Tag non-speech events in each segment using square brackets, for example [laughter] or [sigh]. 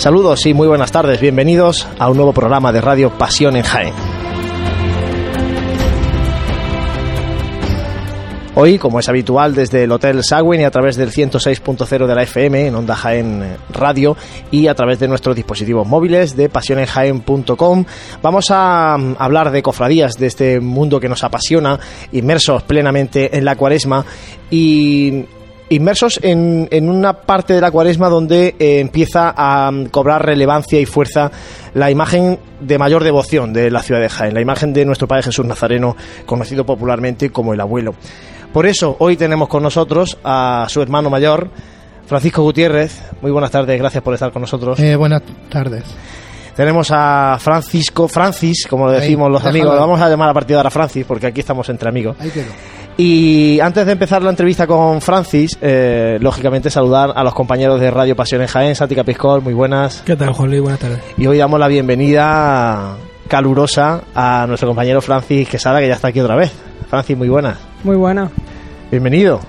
Saludos y muy buenas tardes, bienvenidos a un nuevo programa de Radio Pasión en Jaén. Hoy, como es habitual, desde el Hotel Sagüen y a través del 106.0 de la FM en Onda Jaén Radio y a través de nuestros dispositivos móviles de pasionenjaen.com, vamos a mm, hablar de cofradías, de este mundo que nos apasiona, inmersos plenamente en la cuaresma y inmersos en, en, una parte de la cuaresma donde eh, empieza a mm, cobrar relevancia y fuerza la imagen de mayor devoción de la ciudad de Jaén, la imagen de nuestro Padre Jesús Nazareno, conocido popularmente como el abuelo. Por eso hoy tenemos con nosotros a su hermano mayor, Francisco Gutiérrez. Muy buenas tardes, gracias por estar con nosotros. Eh, buenas tardes. Tenemos a Francisco, Francis, como lo decimos Ahí, los amigos, lo vamos a llamar a partir de ahora Francis, porque aquí estamos entre amigos. Ahí quedó. Y antes de empezar la entrevista con Francis, eh, lógicamente saludar a los compañeros de Radio Pasión en Jaén, Santi Capiscol, muy buenas. ¿Qué tal, Juan Luis? Buenas tardes. Y hoy damos la bienvenida calurosa a nuestro compañero Francis Quesada, que ya está aquí otra vez. Francis, muy buenas. Muy buena. Bienvenido.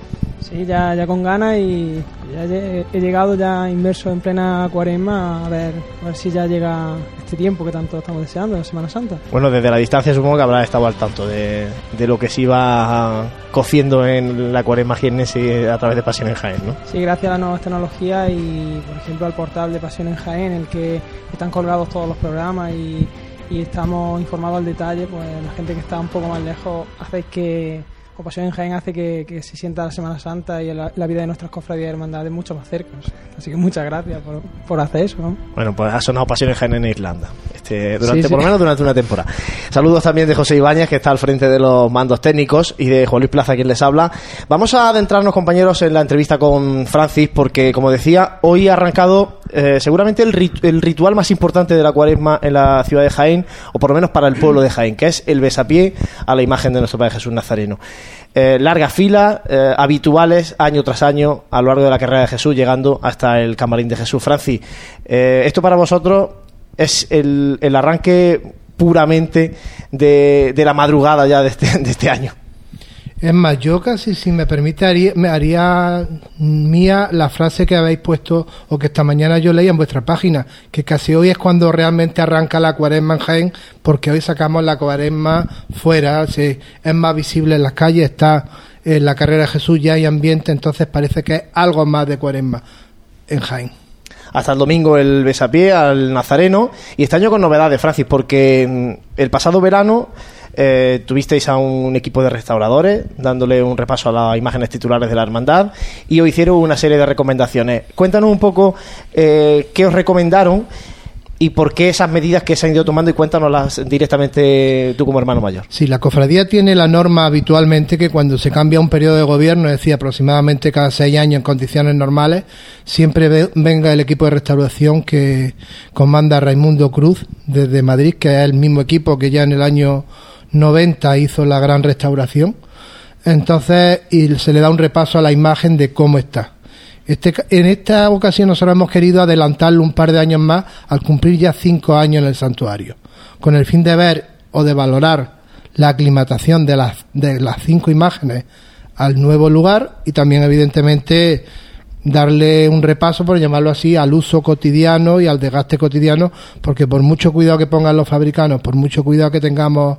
Sí, ya, ya con ganas y ya he, he llegado ya inmerso en plena cuaresma a ver, a ver si ya llega este tiempo que tanto estamos deseando, la Semana Santa. Bueno, desde la distancia supongo que habrá estado al tanto de, de lo que se iba cociendo en la cuaresma jiennense a través de Pasión en Jaén, ¿no? Sí, gracias a las nuevas tecnologías y, por ejemplo, al portal de Pasión en Jaén, en el que están colgados todos los programas y, y estamos informados al detalle, pues la gente que está un poco más lejos hace que, o Pasión en Jaén hace que, que se sienta la Semana Santa y la, la vida de nuestras cofradías y hermandades mucho más cerca. Así que muchas gracias por, por hacer eso, ¿no? Bueno, pues ha sonado Pasión en Jaén en Irlanda. Este, durante, Sí, sí. Por lo menos durante una temporada. Saludos también de José Ibáñez, que está al frente de los mandos técnicos, y de Juan Luis Plaza, quien les habla. Vamos a adentrarnos, compañeros, en la entrevista con Francis, porque, como decía, hoy ha arrancado eh, seguramente el, el ritual más importante de la cuaresma en la ciudad de Jaén, o por lo menos para el pueblo de Jaén, que es el besapié a la imagen de nuestro Padre Jesús Nazareno. Eh, largas filas, eh, habituales, año tras año, a lo largo de la carrera de Jesús, llegando hasta el camarín de Jesús. Francis, eh, esto para vosotros es el, el arranque puramente de, de la madrugada ya de este, [laughs] de este año. Es más, yo casi, si me permite, haría, me haría mía la frase que habéis puesto o que esta mañana yo leía en vuestra página, que casi hoy es cuando realmente arranca la cuaresma en Jaén, porque hoy sacamos la cuaresma fuera, se, es más visible en las calles, está en la carrera de Jesús, ya hay ambiente, entonces parece que es algo más de cuaresma en Jaén. Hasta el domingo el besapié al Nazareno y este año con novedades, Francis, porque mm, el pasado verano eh, tuvisteis a un equipo de restauradores dándole un repaso a las imágenes titulares de la hermandad y hoy hicieron una serie de recomendaciones. Cuéntanos un poco eh, qué os recomendaron y por qué esas medidas que se han ido tomando y cuéntanoslas directamente tú como hermano mayor. Sí, la cofradía tiene la norma habitualmente que cuando se cambia un periodo de gobierno, es decir, aproximadamente cada seis años en condiciones normales, siempre ve- venga el equipo de restauración que comanda Raimundo Cruz desde Madrid, que es el mismo equipo que ya en el año 90 hizo la gran restauración. Entonces, y se le da un repaso a la imagen de cómo está. Este, en esta ocasión nosotros hemos querido adelantarlo un par de años más al cumplir ya cinco años en el santuario, con el fin de ver o de valorar la aclimatación de las, de las cinco imágenes al nuevo lugar y también evidentemente darle un repaso, por llamarlo así, al uso cotidiano y al desgaste cotidiano, porque por mucho cuidado que pongan los fabricanos, por mucho cuidado que tengamos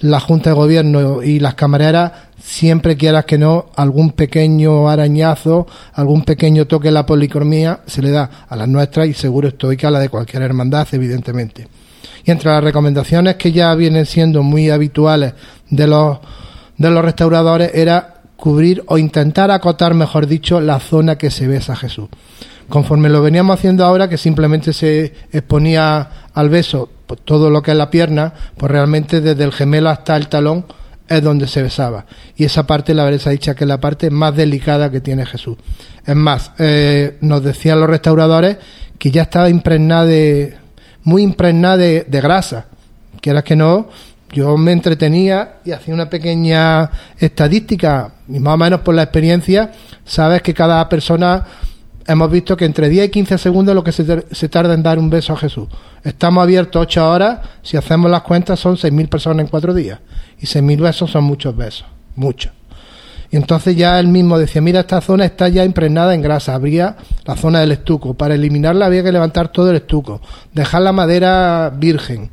la Junta de Gobierno y las camareras, siempre quieras que no, algún pequeño arañazo, algún pequeño toque en la policromía se le da a las nuestras y seguro estoy que a la de cualquier hermandad, evidentemente. Y entre las recomendaciones que ya vienen siendo muy habituales de los, de los restauradores era cubrir o intentar acotar, mejor dicho, la zona que se besa Jesús. Conforme lo veníamos haciendo ahora, que simplemente se exponía al beso pues, todo lo que es la pierna, pues realmente desde el gemelo hasta el talón es donde se besaba. Y esa parte, la verdad, se dicho que es la parte más delicada que tiene Jesús. Es más, eh, nos decían los restauradores que ya estaba impregnada de, muy impregnada de, de grasa. Quieras que no, yo me entretenía y hacía una pequeña estadística, y más o menos por la experiencia, sabes que cada persona hemos visto que entre 10 y 15 segundos lo que se, se tarda en dar un beso a Jesús. Estamos abiertos 8 horas, si hacemos las cuentas son 6.000 personas en 4 días. Y 6.000 besos son muchos besos, muchos. Y entonces ya él mismo decía, mira, esta zona está ya impregnada en grasa, habría la zona del estuco. Para eliminarla había que levantar todo el estuco, dejar la madera virgen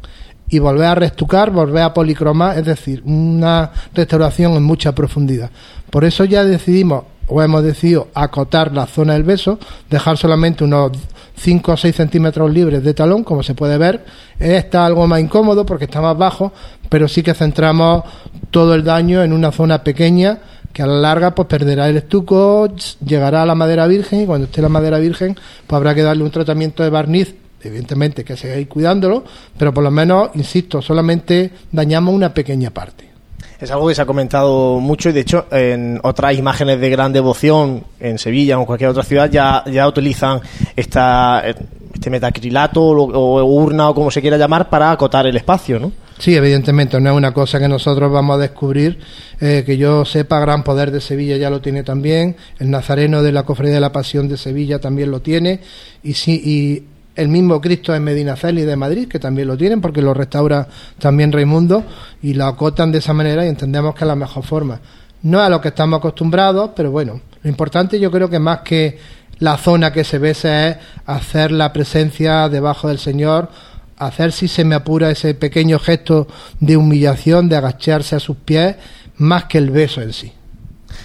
y volver a reestucar, volver a policromar, es decir, una restauración en mucha profundidad. Por eso ya decidimos, o hemos decidido, acotar la zona del beso, dejar solamente unos 5 o 6 centímetros libres de talón, como se puede ver. Está algo más incómodo porque está más bajo, pero sí que centramos todo el daño en una zona pequeña que a la larga pues perderá el estuco, llegará a la madera virgen y cuando esté la madera virgen pues habrá que darle un tratamiento de barniz evidentemente que seguir cuidándolo, pero por lo menos, insisto, solamente dañamos una pequeña parte. Es algo que se ha comentado mucho y de hecho en otras imágenes de gran devoción en Sevilla o en cualquier otra ciudad ya, ya utilizan esta, este metacrilato o, urna o como se quiera llamar para acotar el espacio, ¿no? Sí, evidentemente, no es una cosa que nosotros vamos a descubrir. Eh, que yo sepa, Gran Poder de Sevilla ya lo tiene también. El Nazareno de la Cofradía de la Pasión de Sevilla también lo tiene. Y sí, y el mismo Cristo en Medinaceli de Madrid, que también lo tienen porque lo restaura también Raimundo y lo acotan de esa manera y entendemos que es la mejor forma. No es a lo que estamos acostumbrados, pero bueno, lo importante yo creo que más que la zona que se besa es hacer la presencia debajo del Señor, hacer si se me apura ese pequeño gesto de humillación, de agacharse a sus pies, más que el beso en sí.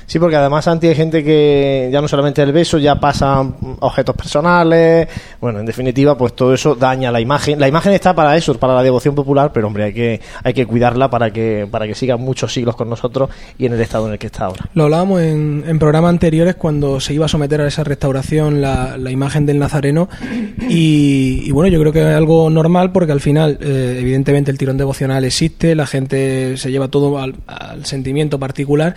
Sí, porque además antes hay gente que ya no solamente el beso, ya pasan objetos personales. Bueno, en definitiva, pues todo eso daña la imagen. La imagen está para eso, para la devoción popular, pero hombre, hay que, hay que cuidarla para que, para que siga muchos siglos con nosotros y en el estado en el que está ahora. Lo hablábamos en, en programas anteriores cuando se iba a someter a esa restauración la, la imagen del Nazareno. Y, bueno, yo creo que es algo normal porque al final, eh, evidentemente, el tirón devocional existe, la gente se lleva todo al, al sentimiento particular,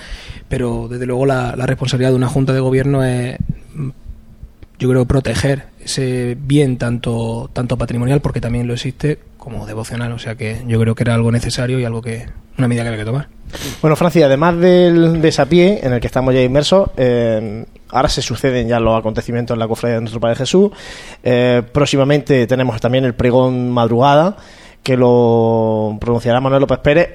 pero desde luego la, responsabilidad de una junta de gobierno es yo creo proteger ese bien tanto tanto patrimonial porque también lo existe como devocional. O sea que yo creo que era algo necesario y algo que una medida que había que tomar. Bueno Francia además del desapié en el que estamos ya inmersos eh, ahora se suceden ya los acontecimientos en la cofradía de nuestro Padre Jesús. Eh, próximamente tenemos también el pregón madrugada que lo pronunciará Manuel López Pérez.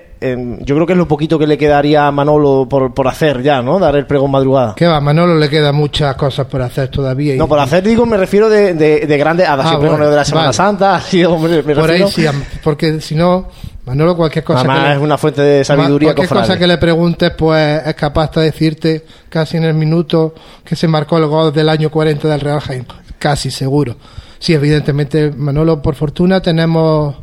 yo creo que es lo poquito que le quedaría a Manolo por, por hacer ya, ¿no? Dar el pregón madrugada. Que va, a Manolo le queda muchas cosas por hacer todavía. No, por hacer, digo, me refiero de, de, grandes. Ha ah, bueno, de la Semana Santa, [laughs] Por ahí sí, porque si no. Manolo, cualquier cosa. que es una fuente de sabiduría. Cualquier cosa que le preguntes, pues es capaz de decirte casi en el minuto que se marcó el gol del año 40 del Real Jaime. Casi seguro. Sí, evidentemente, Manolo, por fortuna tenemos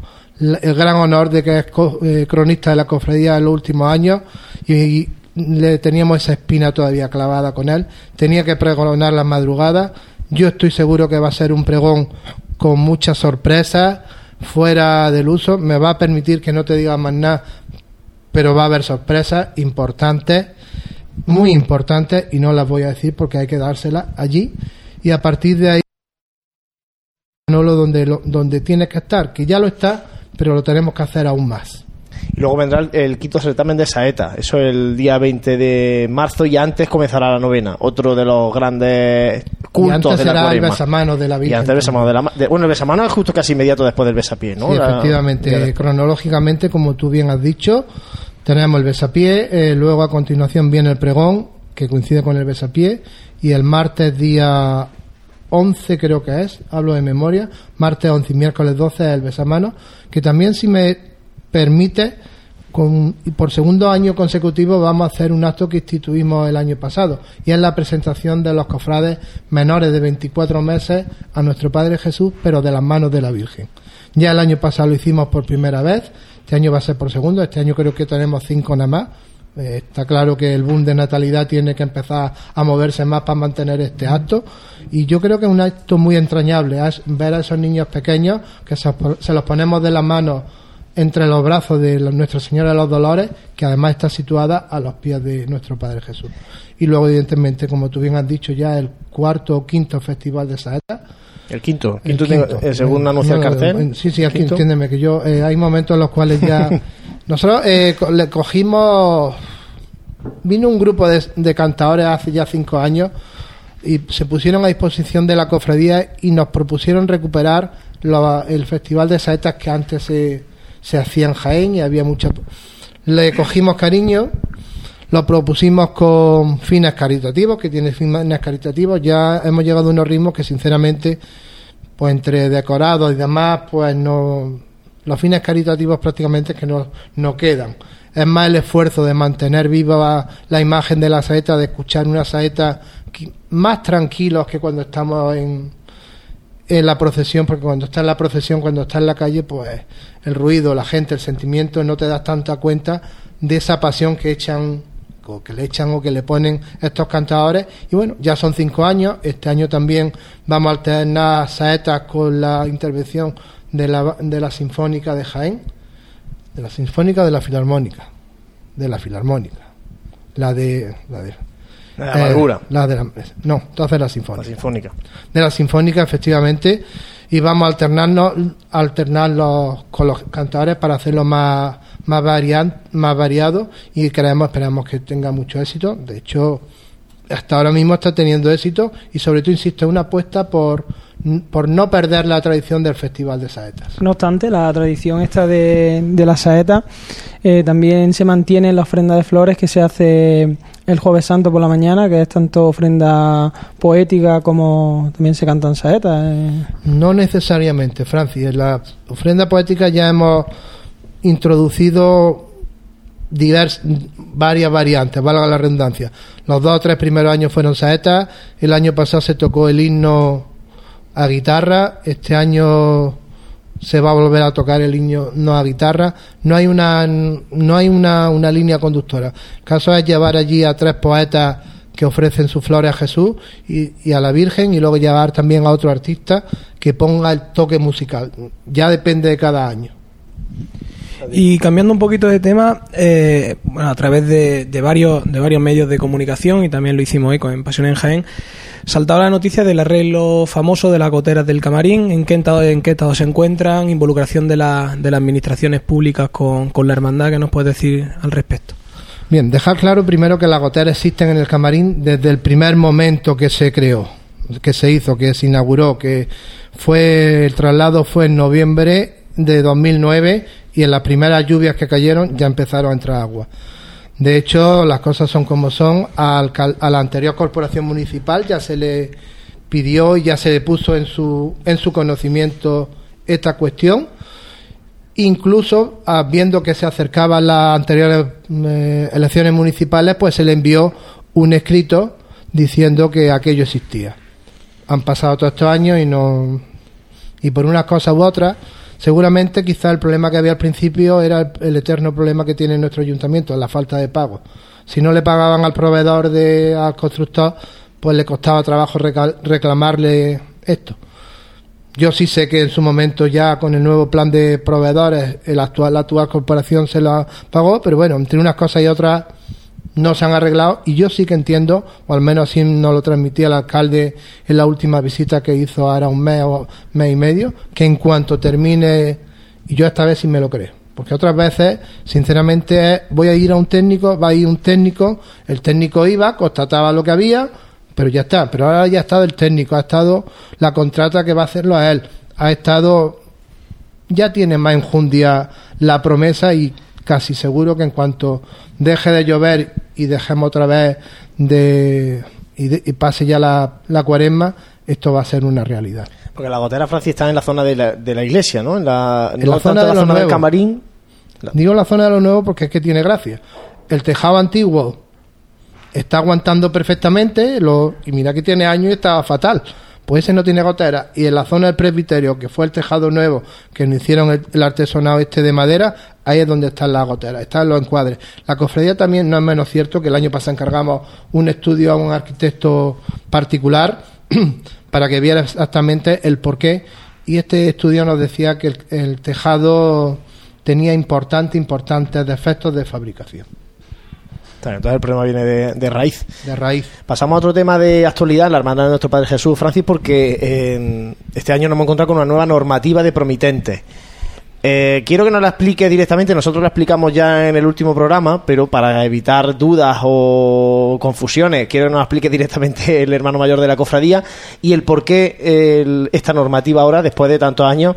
el gran honor de que es eh, cronista de la cofradía en los últimos años y, le teníamos esa espina todavía clavada con él. Tenía que pregonar las madrugadas. Yo estoy seguro que va a ser un pregón con muchas sorpresas, fuera del uso. Me va a permitir que no te diga más nada, pero va a haber sorpresas importantes, muy importantes, y no las voy a decir porque hay que dárselas allí. Y a partir de ahí, no lo donde, donde tienes que estar, que ya lo está, pero lo tenemos que hacer aún más. Y luego vendrá el, quinto certamen de Saeta, eso el día 20 de marzo y antes comenzará la novena, otro de los grandes cultos de la será el besamano de la Virgen. Y antes el besamano de la Bueno, el besamano es justo casi inmediato después del besapié, ¿no? Sí, efectivamente, cronológicamente, como tú bien has dicho, tenemos el besapié, eh, luego a continuación viene el pregón, que coincide con el besapié, y el martes día 11 creo que es, hablo de memoria, martes 11 y miércoles 12 es el besamano, que también si me permite, con, y por segundo año consecutivo vamos a hacer un acto que instituimos el año pasado, y es la presentación de los cofrades menores de 24 meses a nuestro Padre Jesús, pero de las manos de la Virgen. Ya el año pasado lo hicimos por primera vez, este año va a ser por segundo, este año creo que tenemos cinco nada más, eh, está claro que el boom de natalidad tiene que empezar a moverse más para mantener este acto y yo creo que es un acto muy entrañable es ver a esos niños pequeños que se, los ponemos de las manos entre los brazos de Nuestra Señora de los Dolores, que además está situada a los pies de nuestro Padre Jesús. Y luego, evidentemente, como tú bien has dicho ya, el cuarto o quinto festival de Saeta. El quinto, quinto, eh, según anuncia el cartel. Sí, sí, aquí entiéndeme que yo, eh, hay momentos en los cuales ya [laughs] Nosotros eh, le cogimos. Vino un grupo de, cantadores hace ya cinco años y se pusieron a disposición de la cofradía y nos propusieron recuperar el festival de saetas que antes se, se hacía en Jaén y había mucha. Le cogimos cariño, lo propusimos con fines caritativos, que tiene fines caritativos. Ya hemos llegado a unos ritmos que, sinceramente, pues entre decorados y demás, pues no. Los fines caritativos prácticamente que no, no quedan. Es más el esfuerzo de mantener viva la imagen de la saeta, de escuchar una saeta más tranquilos que cuando estamos en, en la procesión, porque cuando está en la procesión, cuando está en la calle, pues el ruido, la gente, el sentimiento, no te das tanta cuenta de esa pasión que echan o que le echan o que le ponen estos cantadores y bueno, ya son cinco años, este año también vamos a alternar saetas con la intervención de la, de la Sinfónica de Jaén, de la Sinfónica de la Filarmónica, de la Filarmónica, la de, la de la amargura. Eh, la de la, no, entonces la sinfónica. La sinfónica. De la sinfónica, efectivamente. Y vamos a alternarnos, alternarlos con los cantadores para hacerlo más, más, varian, más variado y creemos, esperamos que tenga mucho éxito. De hecho, hasta ahora mismo está teniendo éxito y sobre todo, insisto, es una apuesta por, por no perder la tradición del Festival de Saetas. No obstante, la tradición esta de, de la saeta eh, también se mantiene en la ofrenda de flores que se hace el jueves santo por la mañana, que es tanto ofrenda poética como también se cantan saetas. Eh. No necesariamente, Francis. En la ofrenda poética ya hemos introducido divers, varias variantes, valga la redundancia. Los dos o tres primeros años fueron saetas, el año pasado se tocó el himno a guitarra, este año se va a volver a tocar el himno no a guitarra, no hay una no hay una, una línea conductora. El caso es llevar allí a tres poetas que ofrecen sus flores a Jesús y, y, a la Virgen y luego llevar también a otro artista que ponga el toque musical. Ya depende de cada año. Y cambiando un poquito de tema, eh, bueno, a través de, de, varios, de varios medios de comunicación, y también lo hicimos hoy con Pasión en Jaén, saltaba la noticia del arreglo famoso de las goteras del Camarín, en qué estado, en qué estado se encuentran, involucración de, de las administraciones públicas con, con la hermandad, ¿qué nos puedes decir al respecto? Bien, dejar claro primero que las goteras existen en el Camarín desde el primer momento que se creó, que se hizo, que se inauguró, que fue el traslado fue en noviembre de 2009 y en las primeras lluvias que cayeron ya empezaron a entrar agua. De hecho, las cosas son como son. Al, a la anterior corporación municipal ya se le pidió y ya se le puso en su, en su conocimiento esta cuestión. Incluso, ah, viendo que se acercaban las anteriores eh, elecciones municipales, pues se le envió un escrito diciendo que aquello existía. Han pasado todos estos años y no. Y por unas cosas u otras, Seguramente quizá el problema que había al principio era el, eterno problema que tiene nuestro ayuntamiento, la falta de pago. Si no le pagaban al proveedor, de, al constructor, pues le costaba trabajo reclamarle esto. Yo sí sé que en su momento ya con el nuevo plan de proveedores el actual, la actual corporación se la pagó, pero bueno, entre unas cosas y otras no se han arreglado y yo sí que entiendo, o al menos así nos lo transmitía el alcalde en la última visita que hizo ahora un mes o mes y medio, que en cuanto termine, y yo esta vez sí me lo creo, porque otras veces, sinceramente, voy a ir a un técnico, va a ir un técnico, el técnico iba, constataba lo que había, pero ya está, pero ahora ya ha estado el técnico, ha estado la contrata que va a hacerlo a él, ha estado, ya tiene más enjundia la promesa y casi seguro que en cuanto deje de llover y dejemos otra vez de y, pase ya la, la, cuaresma, esto va a ser una realidad. Porque la gotera, Francis, está en la zona de la, de la iglesia, ¿no? En la, en la zona, de la zona del camarín. Digo la zona de lo nuevo porque es que tiene gracia. El tejado antiguo está aguantando perfectamente lo, y mira que tiene años y estaba fatal pues ese no tiene gotera. Y en la zona del presbiterio, que fue el tejado nuevo, que nos hicieron el, artesonado este de madera, ahí es donde están las goteras, están los encuadres. La cofradía también no es menos cierto que el año pasado encargamos un estudio a un arquitecto particular [clears throat] para que viera exactamente el porqué. Y este estudio nos decía que el tejado tenía importantes, importantes defectos de fabricación. Entonces el problema viene de, raíz. De raíz. Pasamos a otro tema de actualidad, la hermandad de nuestro Padre Jesús, Francis, porque este año nos hemos encontrado con una nueva normativa de promitentes. Eh, quiero que nos la explique directamente, nosotros la explicamos ya en el último programa, pero para evitar dudas o confusiones, quiero que nos la explique directamente [laughs] el hermano mayor de la cofradía y el por qué esta normativa ahora, después de tantos años,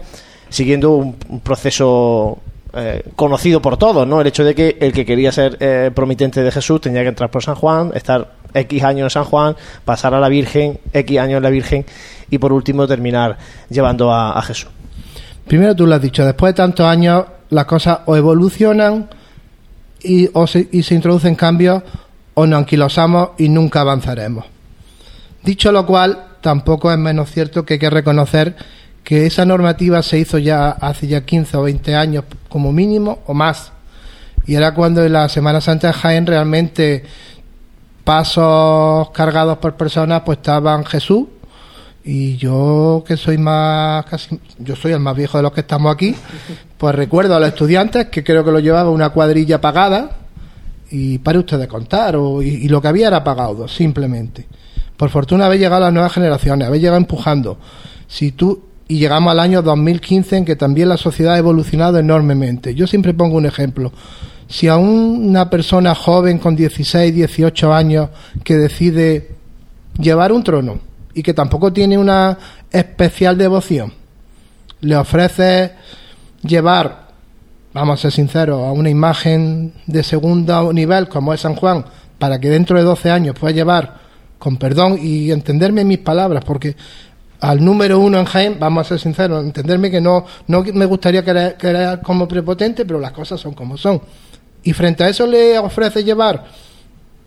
siguiendo un proceso eh, conocido por todos, ¿no? El hecho de que el que quería ser eh, promitente de Jesús tenía que entrar por San Juan, estar X años en San Juan, pasar a la Virgen, X años en la Virgen y por último terminar llevando a, Jesús. Primero tú lo has dicho, después de tantos años las cosas o evolucionan y, o se, y se introducen cambios o nos anquilosamos y nunca avanzaremos. Dicho lo cual, tampoco es menos cierto que hay que reconocer que esa normativa se hizo ya hace ya 15 o 20 años como mínimo o más. Y era cuando en la Semana Santa de Jaén realmente pasos cargados por personas pues estaban Jesús. Y yo que soy más casi yo soy el más viejo de los que estamos aquí [laughs] pues recuerdo a los estudiantes que creo que lo llevaba una cuadrilla pagada y para usted de contar o, y, lo que había era pagado simplemente. Por fortuna habéis llegado a las nuevas generaciones habéis llegado empujando. Si tú y llegamos al año 2015 en que también la sociedad ha evolucionado enormemente. Yo siempre pongo un ejemplo. Si a una persona joven con 16, 18 años que decide llevar un trono y que tampoco tiene una especial devoción, le ofrece llevar, vamos a ser sinceros, a una imagen de segundo nivel como es San Juan, para que dentro de 12 años pueda llevar, con perdón y entenderme mis palabras, porque al número uno en Jaén, vamos a ser sinceros, entenderme que no, no me gustaría quedar, como prepotente, pero las cosas son como son. Y frente a eso le ofrece llevar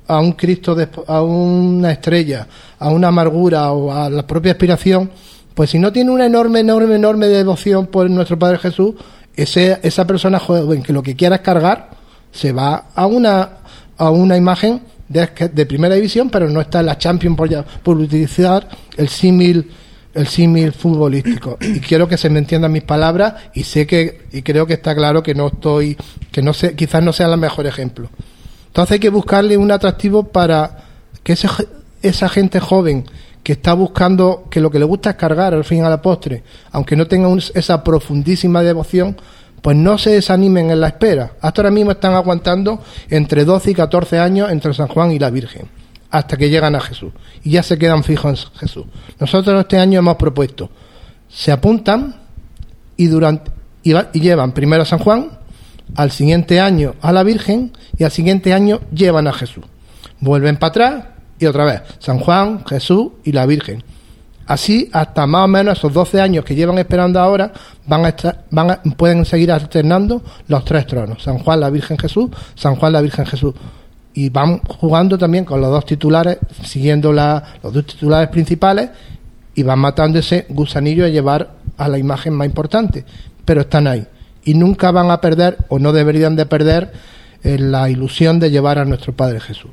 a un Cristo, a una estrella, a una amargura o a la propia aspiración, pues si no tiene una enorme, enorme, enorme devoción por nuestro Padre Jesús, ese, esa persona joven que lo que quiera es cargar, se va a una, a una imagen de, de primera división, pero no está en la Champions por, por utilizar el símil el símil futbolístico. Y quiero que se me entiendan mis palabras y sé que, y creo que está claro que no estoy, que no sé, quizás no sea el mejor ejemplo. Entonces hay que buscarle un atractivo para que ese, esa gente joven que está buscando, que lo que le gusta es cargar al fin a la postre, aunque no tenga esa profundísima devoción, pues no se desanimen en la espera. Hasta ahora mismo están aguantando entre 12 y 14 años entre San Juan y la Virgen hasta que llegan a Jesús y ya se quedan fijos en Jesús. Nosotros este año hemos propuesto, se apuntan y, durante, y, llevan primero a San Juan, al siguiente año a la Virgen y al siguiente año llevan a Jesús. Vuelven para atrás y otra vez San Juan, Jesús y la Virgen. Así hasta más o menos esos 12 años que llevan esperando ahora van a estar, van pueden seguir alternando los tres tronos, San Juan, la Virgen Jesús, San Juan, la Virgen Jesús y van jugando también con los dos titulares, siguiendo la, los dos titulares principales y van matando ese gusanillo a llevar a la imagen más importante, pero están ahí y nunca van a perder o no deberían de perder eh, la ilusión de llevar a nuestro Padre Jesús.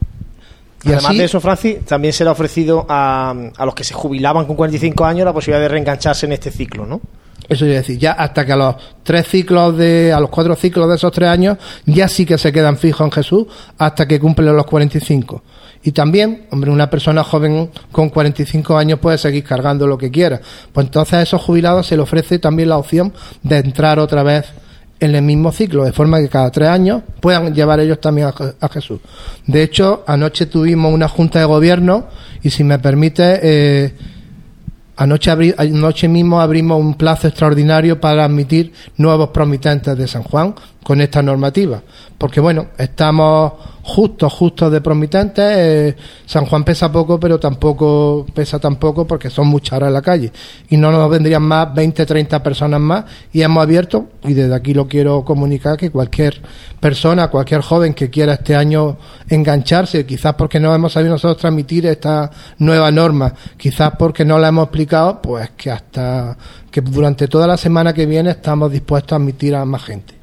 Y Además de eso, Francis, también se le ha ofrecido a, a los que se jubilaban con 45 años la posibilidad de reengancharse en este ciclo, ¿no? Eso es decir, ya hasta que a los tres ciclos de, a los cuatro ciclos de esos tres años, ya sí que se quedan fijos en Jesús hasta que cumplen los 45. Y también, hombre, una persona joven con 45 años puede seguir cargando lo que quiera. Pues entonces a esos jubilados se le ofrece también la opción de entrar otra vez en el mismo ciclo, de forma que cada tres años puedan llevar ellos también a, Jesús. De hecho, anoche tuvimos una junta de gobierno y si me permite, eh, Anoche, anoche mismo abrimos un plazo extraordinario para admitir nuevos promitentes de San Juan con esta normativa. Porque bueno, estamos justo, justo de promitentes. Eh, San Juan pesa poco, pero tampoco pesa tampoco porque son muchas horas en la calle. Y no nos vendrían más 20, 30 personas más. Y hemos abierto, y desde aquí lo quiero comunicar, que cualquier persona, cualquier joven que quiera este año engancharse, quizás porque no hemos sabido nosotros transmitir esta nueva norma, quizás porque no la hemos explicado, pues que hasta que durante toda la semana que viene estamos dispuestos a admitir a más gente.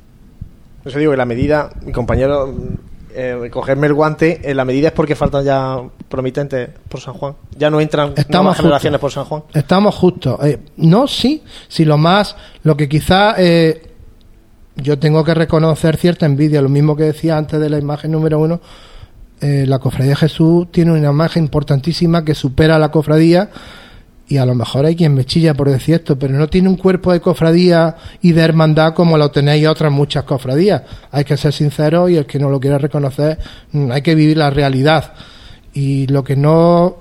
Eso digo que la medida, mi compañero eh, cogerme el guante, en la medida es porque faltan ya promitentes por San Juan. Ya no entran Estamos generaciones por San Juan. Estamos justos. Eh, no, sí, si lo más, lo que quizá eh, yo tengo que reconocer cierta envidia, lo mismo que decía antes de la imagen número uno, eh, la cofradía de Jesús tiene una imagen importantísima que supera a la cofradía y a lo mejor hay quien me chilla por decir esto, pero no tiene un cuerpo de cofradía y de hermandad como lo tenéis otras muchas cofradías. Hay que ser sincero y el que no lo quiera reconocer, mm, hay que vivir la realidad. Y lo que no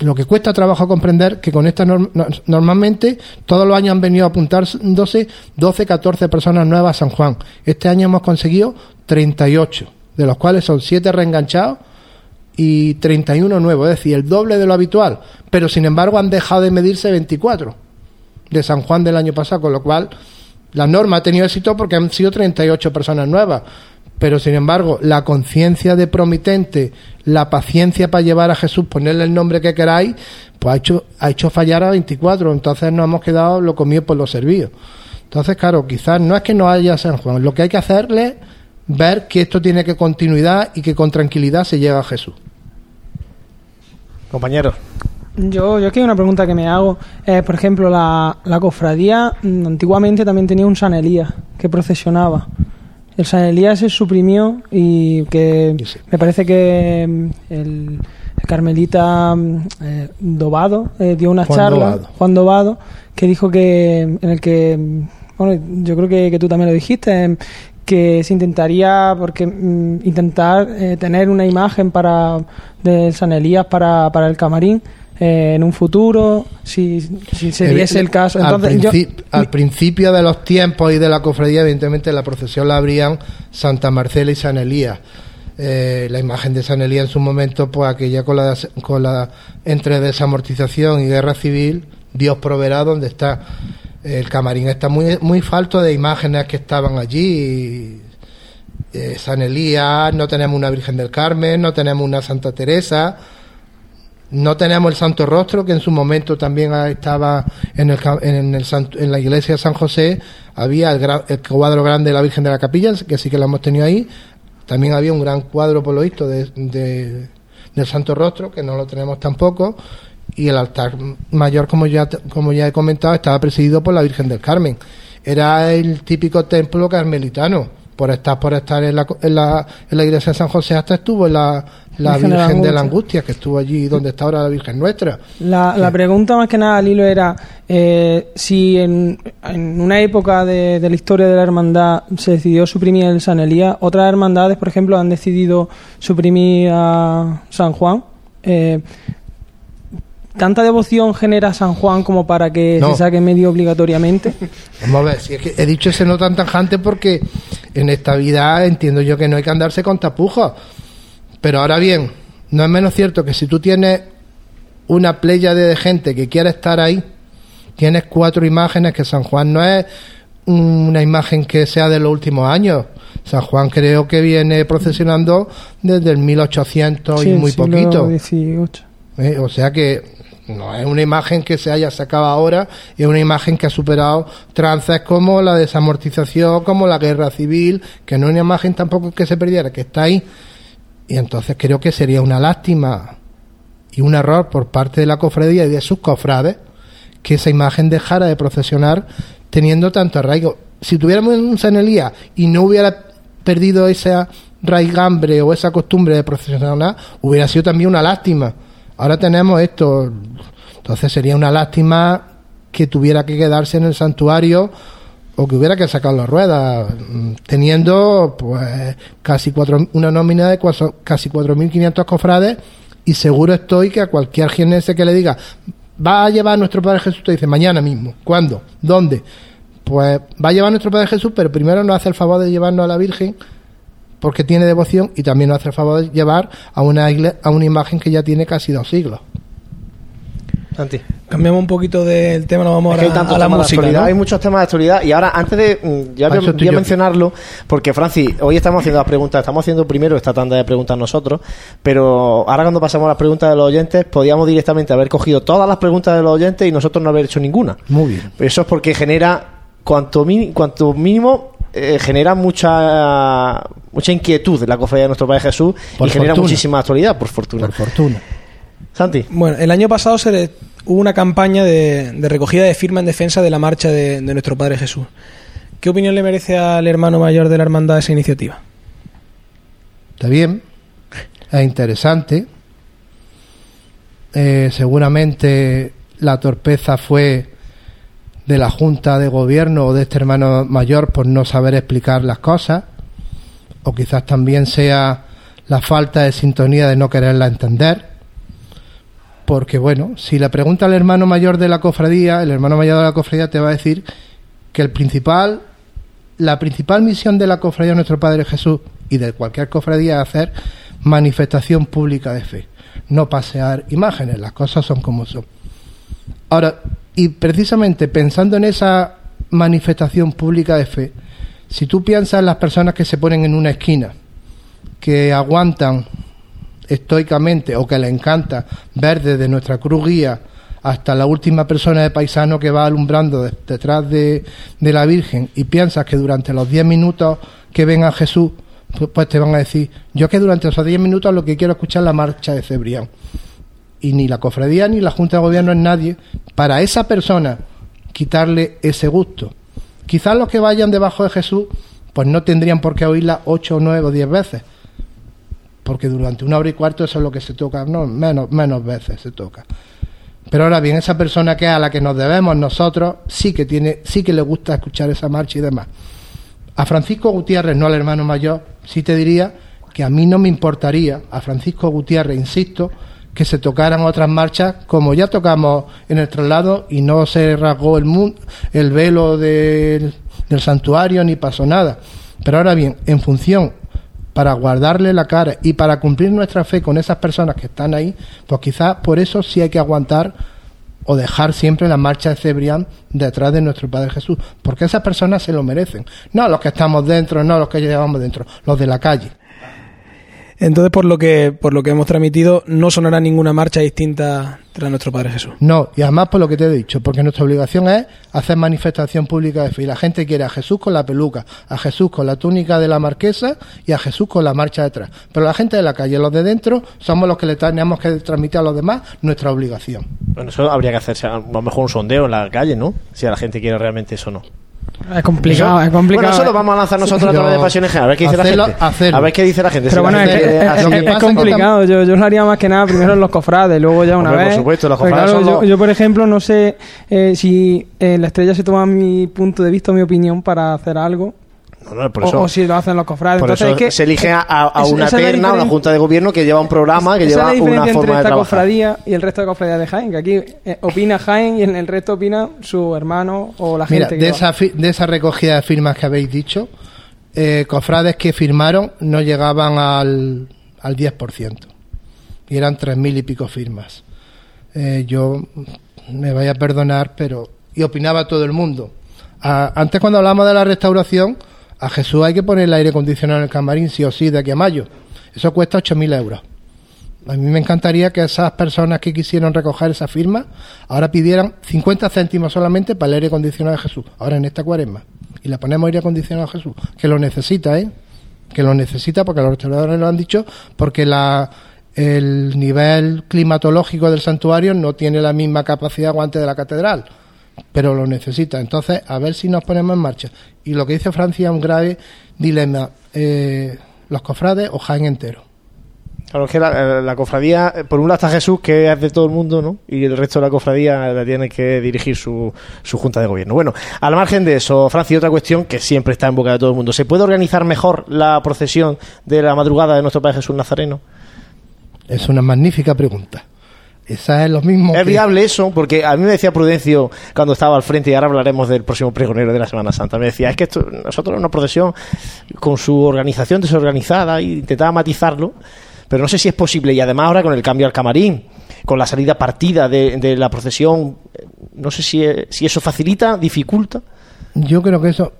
lo que cuesta trabajo comprender que con esta normalmente todos los años han venido a apuntándose 12, 14 personas nuevas a San Juan. Este año hemos conseguido 38, de los cuales son 7 reenganchados y 31 nuevos, es decir, el doble de lo habitual. Pero sin embargo han dejado de medirse 24 de San Juan del año pasado, con lo cual la norma ha tenido éxito porque han sido 38 personas nuevas pero sin embargo la conciencia de promitente, la paciencia para llevar a Jesús, ponerle el nombre que queráis, pues ha hecho, ha hecho fallar a 24, entonces nos hemos quedado lo comido por los servidos. Entonces, claro, quizás no es que no haya San Juan, lo que hay que hacerle ver que esto tiene que continuidad y que con tranquilidad se llega a Jesús. Compañero. Yo, yo aquí hay una pregunta que me hago. Eh, por ejemplo, la, la cofradía mm, antiguamente también tenía un San Elías que procesionaba. El San Elías se suprimió y que me parece que mm, el, Carmelita mm, eh, Dobado eh, dio una charla, Juan Dobado, que dijo que en el que, bueno, yo creo que, tú también lo dijiste, em, que se intentaría, porque intentar eh, tener una imagen para de San Elías para, para el camarín eh, en un futuro, si, si se diese el caso. al, principio de los tiempos y de la cofradía, evidentemente la procesión la abrían Santa Marcela y San Elías. Eh, la imagen de San Elías en su momento, pues aquella con la, con la entre desamortización y guerra civil, Dios proveerá donde está. El camarín está muy, muy falto de imágenes que estaban allí. Eh, San Elías, no tenemos una Virgen del Carmen, no tenemos una Santa Teresa no tenemos el Santo Rostro, que en su momento también estaba en, el, en, el, en la iglesia de San José. Había el, cuadro grande de la Virgen de la Capilla, que sí que lo hemos tenido ahí. También había un gran cuadro, por de, del Santo Rostro, que no lo tenemos tampoco. Y el altar mayor, como ya, como ya he comentado, estaba presidido por la Virgen del Carmen. Era el típico templo carmelitano por estar por estar en la, en la, en la iglesia de San José hasta estuvo en la, la Virgen, de, la Angustia, que estuvo allí donde está ahora la Virgen Nuestra. La, la pregunta más que nada, Lilo, era eh, si en, en, una época de, de, la historia de la hermandad se decidió suprimir el San Elías, otras hermandades, por ejemplo, han decidido suprimir a San Juan. Eh, ¿Tanta devoción genera San Juan como para que se saque medio obligatoriamente? [laughs] Vamos a ver, si es que he dicho ese no tan tajante porque en esta vida entiendo yo que no hay que andarse con tapujos pero ahora bien, no es menos cierto que si tú tienes una playa de gente que quiere estar ahí, tienes cuatro imágenes que San Juan no es una imagen que sea de los últimos años. San Juan creo que viene procesionando desde el 1800 y muy poquito. Eh, o sea que no es una imagen que se haya sacado ahora, es una imagen que ha superado trances como la desamortización, como la guerra civil, que no es una imagen tampoco que se perdiera, que está ahí y entonces creo que sería una lástima y un error por parte de la cofradía y de sus cofrades que esa imagen dejara de procesionar teniendo tanto arraigo. Si tuviéramos un San Elías y no hubiera perdido esa raigambre o esa costumbre de procesionar, hubiera sido también una lástima. Ahora tenemos esto, entonces sería una lástima que tuviera que quedarse en el santuario o que hubiera que sacar las ruedas, mm, teniendo pues casi cuatro, una nómina de casi 4.500 cofrades y seguro estoy que a cualquier jienense que le diga va a llevar nuestro Padre Jesús, te dice mañana mismo, ¿cuándo? ¿Dónde? Pues va a llevar nuestro Padre Jesús, pero primero nos hace el favor de llevarnos a la Virgen porque tiene devoción y también nos hace el favor de llevar a una, a una imagen que ya tiene casi dos siglos. Cambiamos un poquito del tema, nos vamos hay a la música. Hay muchos temas de actualidad y ahora, antes de. Mm, ya voy, a mencionarlo, porque Francis, hoy estamos haciendo las preguntas, estamos haciendo primero esta tanda de preguntas nosotros, pero ahora cuando pasamos a las preguntas de los oyentes, podíamos directamente haber cogido todas las preguntas de los oyentes y nosotros no haber hecho ninguna. Muy bien. Eso es porque genera, cuanto, cuanto mínimo, eh, genera mucha mucha inquietud en la cofradía de nuestro Padre Jesús y genera muchísima actualidad, por fortuna. Por fortuna. Santi. Bueno, el año pasado se hubo una campaña de, recogida de firma en defensa de la marcha de, nuestro Padre Jesús. ¿Qué opinión le merece al hermano mayor de la hermandad esa iniciativa? Está bien, es interesante. Eh, seguramente la torpeza fue de la Junta de Gobierno o de este hermano mayor por no saber explicar las cosas, o quizás también sea la falta de sintonía de no quererla entender porque bueno, si le pregunta al hermano mayor de la cofradía, el hermano mayor de la cofradía te va a decir que el principal, la principal misión de la cofradía de nuestro Padre Jesús y de cualquier cofradía es hacer manifestación pública de fe, no pasear imágenes, las cosas son como son. Ahora, y precisamente pensando en esa manifestación pública de fe, si tú piensas en las personas que se ponen en una esquina, que aguantan estoicamente o que le encanta ver desde nuestra cruz guía hasta la última persona de paisano que va alumbrando detrás de, la Virgen y piensas que durante los 10 minutos que ven a Jesús, pues, pues te van a decir, yo que durante esos 10 minutos lo que quiero escuchar es la marcha de Cebrián. Y ni la cofradía ni la Junta de Gobierno es nadie para esa persona quitarle ese gusto. Quizás los que vayan debajo de Jesús, pues no tendrían por qué oírla 8, 9 o 10 veces porque durante una hora y cuarto eso es lo que se toca, no, menos, menos veces se toca. Pero ahora bien, esa persona que a la que nos debemos nosotros sí que tiene, sí que le gusta escuchar esa marcha y demás. A Francisco Gutiérrez, no al hermano mayor, sí te diría que a mí no me importaría, a Francisco Gutiérrez, insisto, que se tocaran otras marchas como ya tocamos en el traslado y no se rasgó el, el velo del santuario ni pasó nada. Pero ahora bien, en función para guardarle la cara y para cumplir nuestra fe con esas personas que están ahí, pues quizás por eso sí hay que aguantar o dejar siempre la marcha de Cebrián detrás de nuestro Padre Jesús, porque esas personas se lo merecen, no los que estamos dentro, no los que llevamos dentro, los de la calle. Entonces, por lo que por lo que hemos transmitido, no sonará ninguna marcha distinta tras nuestro Padre Jesús. No, y además por lo que te he dicho, porque nuestra obligación es hacer manifestación pública de fe. Y la gente quiere a Jesús con la peluca, a Jesús con la túnica de la marquesa y a Jesús con la marcha detrás. Pero la gente de la calle, los de dentro, somos los que le tenemos que transmitir a los demás nuestra obligación. Bueno, eso habría que hacerse a lo mejor un sondeo en la calle, ¿no? Si a la gente quiere realmente eso o no. Es complicado, es complicado. Bueno, eso lo vamos a lanzar nosotros a través de Pasiones A ver qué dice la gente. A ver qué dice la gente. Pero bueno, es, complicado. Yo, yo lo haría más que nada primero en los cofrades, luego ya una vez. Por supuesto, los cofrades. yo, por ejemplo, no sé eh, si eh, la estrella se toma mi punto de vista o mi opinión para hacer algo o, si lo hacen los cofrades. Entonces, se elige a, una terna, una junta de gobierno que lleva un programa, que lleva una forma entre esta cofradía y el resto de cofradías de Jaén, que aquí eh, opina Jaén y en el resto opina su hermano o la gente de esa, de esa recogida de firmas que habéis dicho, eh, cofrades que firmaron no llegaban al, al 10%. Y eran tres mil y pico firmas. Eh, yo me vaya a perdonar, pero... Y opinaba todo el mundo. antes cuando hablábamos de la restauración a Jesús hay que poner el aire acondicionado en el camarín, sí o sí, de aquí a mayo. Eso cuesta 8.000 euros. A mí me encantaría que esas personas que quisieron recoger esa firma ahora pidieran 50 céntimos solamente para el aire acondicionado de Jesús, ahora en esta cuaresma. Y le ponemos aire acondicionado a Jesús, que lo necesita, ¿eh? Que lo necesita porque los restauradores lo han dicho, porque la, el nivel climatológico del santuario no tiene la misma capacidad aguante de la catedral pero lo necesita. Entonces, a ver si nos ponemos en marcha. Y lo que dice Francia es un grave dilema. Eh, los cofrades o Jaén entero. Claro, es que la, cofradía, por un lado está Jesús, que es de todo el mundo, ¿no? Y el resto de la cofradía la tiene que dirigir su, su junta de gobierno. Bueno, al margen de eso, Francia, otra cuestión que siempre está en boca de todo el mundo. ¿Se puede organizar mejor la procesión de la madrugada de nuestro Padre Jesús Nazareno? Es una magnífica pregunta. Esa es lo mismo. Es viable eso, porque a mí me decía Prudencio cuando estaba al frente, y ahora hablaremos del próximo pregonero de la Semana Santa, me decía, es que esto, nosotros una procesión con su organización desorganizada y intentaba matizarlo, pero no sé si es posible. Y además ahora con el cambio al camarín, con la salida partida de, la procesión, no sé si, si eso facilita, dificulta. Yo creo que eso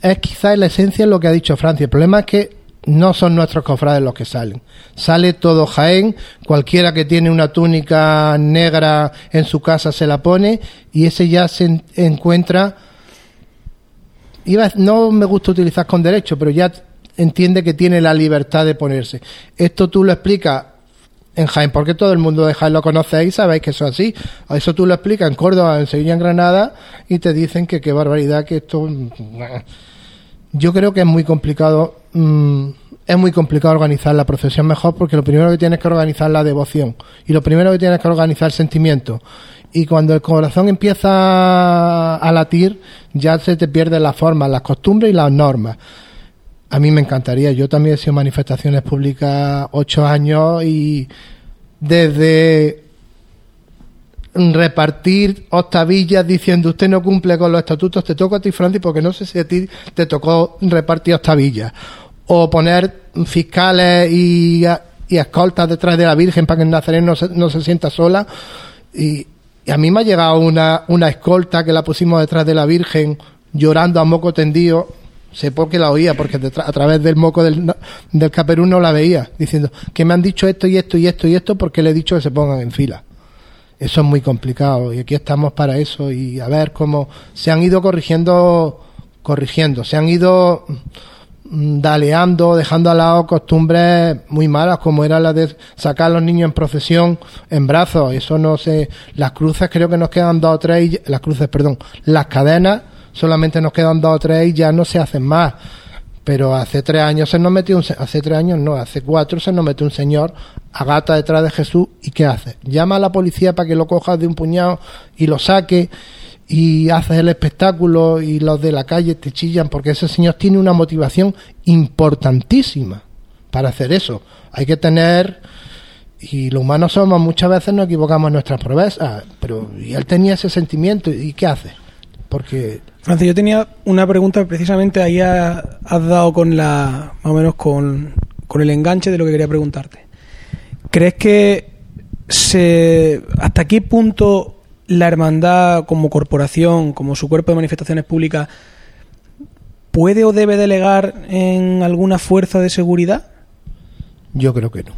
es quizás la esencia de lo que ha dicho Francia. El problema es que no son nuestros cofrades los que salen. Sale todo Jaén, cualquiera que tiene una túnica negra en su casa se la pone y ese ya se encuentra, iba, no me gusta utilizar con derecho, pero ya entiende que tiene la libertad de ponerse. Esto tú lo explicas en Jaén, porque todo el mundo de Jaén lo conoce y sabéis que eso es así. Eso tú lo explicas en Córdoba, en Sevilla, en Granada y te dicen que qué barbaridad, que esto... Yo creo que es muy complicado Mm, es muy complicado organizar la procesión mejor porque lo primero que tienes que organizar es la devoción y lo primero que tienes que organizar el sentimiento. Y cuando el corazón empieza a latir, ya se te pierden las formas, las costumbres y las normas. A mí me encantaría. Yo también he sido manifestaciones públicas ocho años y desde repartir octavillas diciendo usted no cumple con los estatutos, te toca a ti, Francis, porque no sé si a ti te tocó repartir octavillas. O poner fiscales y, y escoltas detrás de la Virgen para que el Nazareno no se, no se sienta sola. Y, a mí me ha llegado una, una escolta que la pusimos detrás de la Virgen llorando a moco tendido. Sé por qué la oía, porque a través del moco del, del no la veía, diciendo que me han dicho esto y esto y esto y esto porque le he dicho que se pongan en fila. Eso es muy complicado y aquí estamos para eso y a ver cómo se han ido corrigiendo, corrigiendo, se han ido mm, daleando, dejando al lado costumbres muy malas como era la de sacar a los niños en procesión en brazos. Eso no sé, las cruces creo que nos quedan dos o tres, las cruces, perdón, las cadenas solamente nos quedan dos o tres y ya no se hacen más. Pero hace tres años se nos metió un, hace tres años no, hace cuatro se nos metió un señor a gata detrás de Jesús y ¿qué hace? Llama a la policía para que lo coja de un puñado y lo saque y haces el espectáculo y los de la calle te chillan porque ese señor tiene una motivación importantísima para hacer eso. Hay que tener y los humanos somos muchas veces nos equivocamos en nuestras promesas, pero y él tenía ese sentimiento y ¿qué hace? Porque Francis, yo tenía una pregunta precisamente ahí ha- has dado con la más o menos con, con el enganche de lo que quería preguntarte. ¿Crees que se hasta qué punto la hermandad como corporación, como su cuerpo de manifestaciones públicas puede o debe delegar en alguna fuerza de seguridad? Yo creo que no.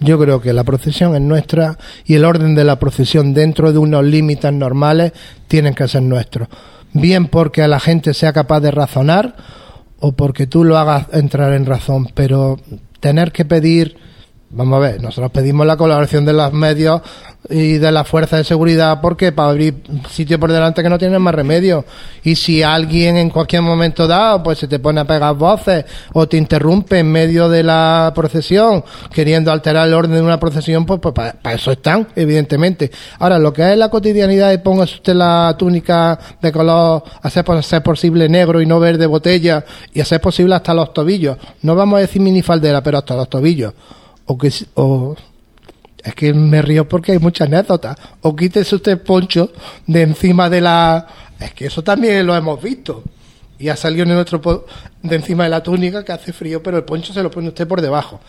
Yo creo que la procesión es nuestra y el orden de la procesión dentro de unos límites normales tienen que ser nuestros. Bien porque la gente sea capaz de razonar o porque tú lo hagas entrar en razón, pero tener que pedir, vamos a ver, nosotros pedimos la colaboración de los medios y de las fuerzas de seguridad porque para abrir sitio por delante que no tienen más remedio. Y si alguien en cualquier momento dado pues se te pone a pegar voces o te interrumpe en medio de la procesión queriendo alterar el orden de una procesión, pues, pues para, eso están, evidentemente. Ahora, lo que es la cotidianidad y póngase usted la túnica de color, a ser, posible negro y no verde botella y a ser posible hasta los tobillos. No vamos a decir minifaldera, pero hasta los tobillos. O que, o, es que me río porque hay muchas anécdotas. O quítese usted poncho de encima de la... Es que eso también lo hemos visto. Y ha salido en nuestro de encima de la túnica que hace frío, pero el poncho se lo pone usted por debajo.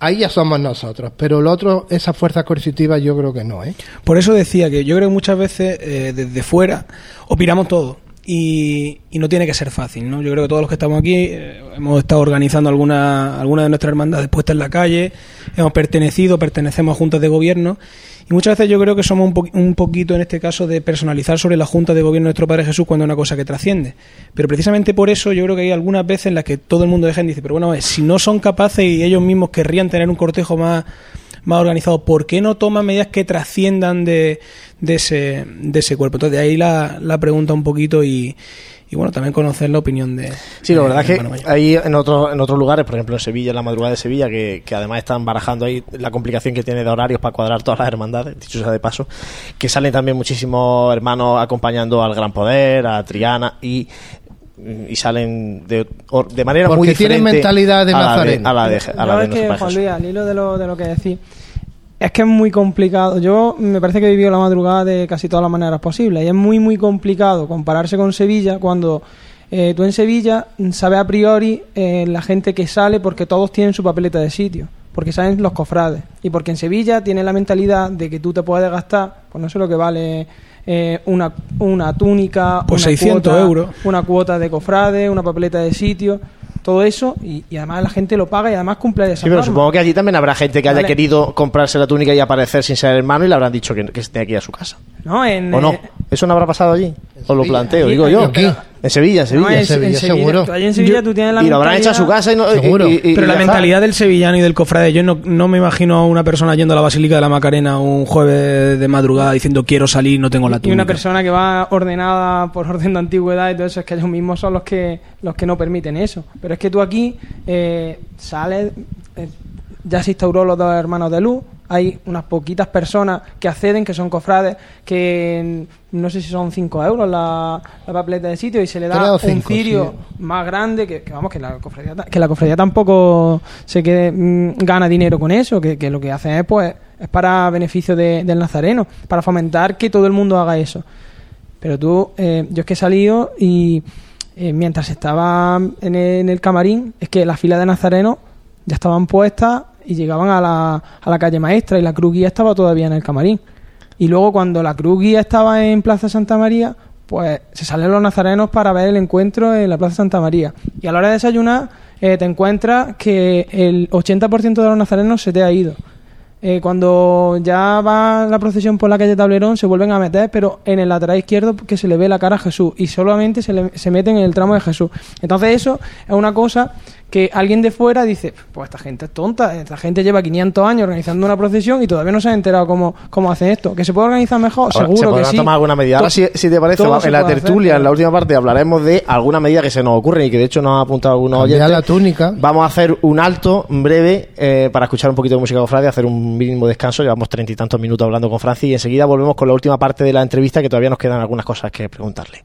Ahí ya somos nosotros. Pero lo otro, esa fuerza coercitiva, yo creo que no, ¿eh? Por eso decía que yo creo que muchas veces eh, desde fuera opinamos todo y, no tiene que ser fácil, ¿no? Yo creo que todos los que estamos aquí eh, hemos estado organizando alguna, alguna de nuestras hermandades puestas en la calle, hemos pertenecido, pertenecemos a juntas de gobierno y muchas veces yo creo que somos un, po- un poquito en este caso de personalizar sobre la junta de gobierno de nuestro Padre Jesús cuando es una cosa que trasciende. Pero precisamente por eso yo creo que hay algunas veces en las que todo el mundo deja y dice, pero bueno, si no son capaces y ellos mismos querrían tener un cortejo más más organizado, ¿por qué no toman medidas que trasciendan de, de, ese, de ese cuerpo? Entonces, de ahí la, la pregunta un poquito y, y bueno, también conocer la opinión de. Sí, la verdad es que Mayor. hay en, otros en otros lugares, por ejemplo en Sevilla, en la madrugada de Sevilla, que, que además están barajando ahí la complicación que tiene de horarios para cuadrar todas las hermandades, dicho sea de paso, que salen también muchísimos hermanos acompañando al Gran Poder, a Triana y y salen de, or- de manera muy Porque diferente tienen mentalidad de a la de, Nazareno. a la de, a la de es que, Juan. Luis, al hilo de lo, de lo que decís, es que es muy complicado. Yo me parece que he vivido la madrugada de casi todas las maneras posibles. Y es muy, muy complicado compararse con Sevilla cuando eh, tú en Sevilla sabes a priori eh, la gente que sale porque todos tienen su papeleta de sitio. Porque saben los cofrades. Y porque en Sevilla tienen la mentalidad de que tú te puedes gastar, pues no sé lo que vale eh, una, una túnica, Pues una 600 cuota, euros. una cuota de cofrade, una papeleta de sitio, todo eso, y, y además la gente lo paga y además cumple esa Sí, pero norma. supongo que allí también habrá gente que haya querido comprarse la túnica y aparecer sin ser hermano y le habrán dicho que, que esté aquí a su casa. ¿No? En, ¿O no? eh, ¿Eso no habrá pasado allí? Os lo planteo, digo yo. aquí. En Sevilla, en Sevilla. no, en, Sevilla, en Sevilla, seguro. tú allí en Sevilla tú tienes la y lo habrán hecho a su casa y no. y- Seguro. y- y- Pero y la mentalidad del sevillano y del cofrade, yo no, no me imagino a una persona yendo a la Basílica de la Macarena un jueves de madrugada diciendo quiero salir, no tengo la Y túnica. una persona que va ordenada por orden de antigüedad y todo eso, es que ellos mismos son los que los que no permiten eso. Pero es que tú aquí eh, sales, eh, ya se instauró los dos hermanos de luz, hay unas poquitas personas que acceden, que son cofrades, que no sé si son 5 euros la, la papeleta de sitio y se le da un cirio sí. más grande, que, que vamos, que la cofradía, que la cofradía tampoco se quede, mm, gana dinero con eso, que, que lo que hacen es pues es para beneficio de- del nazareno, para fomentar que todo el mundo haga eso. Pero tú, eh, yo es que he salido y eh, mientras estaba en el, en el camarín, es que las filas de nazarenos ya estaban puestas y llegaban a la, a la calle maestra y la cruz guía estaba todavía en el camarín. Y luego cuando la cruz guía estaba en Plaza Santa María, pues se salen los nazarenos para ver el encuentro en la Plaza Santa María. Y a la hora de desayunar eh, te encuentras que el 80% de los nazarenos se te ha ido. Eh, cuando ya va la procesión por la calle Tablerón se vuelven a meter, pero en el lateral izquierdo que se le ve la cara a Jesús y solamente se, le- se meten en el tramo de Jesús. Entonces eso es una cosa que alguien de fuera dice, pues esta gente es tonta, esta gente lleva 500 años organizando una procesión y todavía no se ha enterado cómo, cómo hacen esto. ¿Que se puede organizar mejor? Ahora, Seguro ¿Se que sí. tomar alguna medida? Ahora, si, si te parece, va- en la hacer, tertulia, en la última parte, hablaremos de alguna medida que se nos ocurre y que de hecho nos ha apuntado algunos oyentes. la túnica. Vamos a hacer un alto breve eh, para escuchar un poquito de música con Franci, hacer un mínimo descanso. Llevamos treinta y tantos minutos hablando con Franci y enseguida volvemos con la última parte de la entrevista que todavía nos quedan algunas cosas que preguntarle.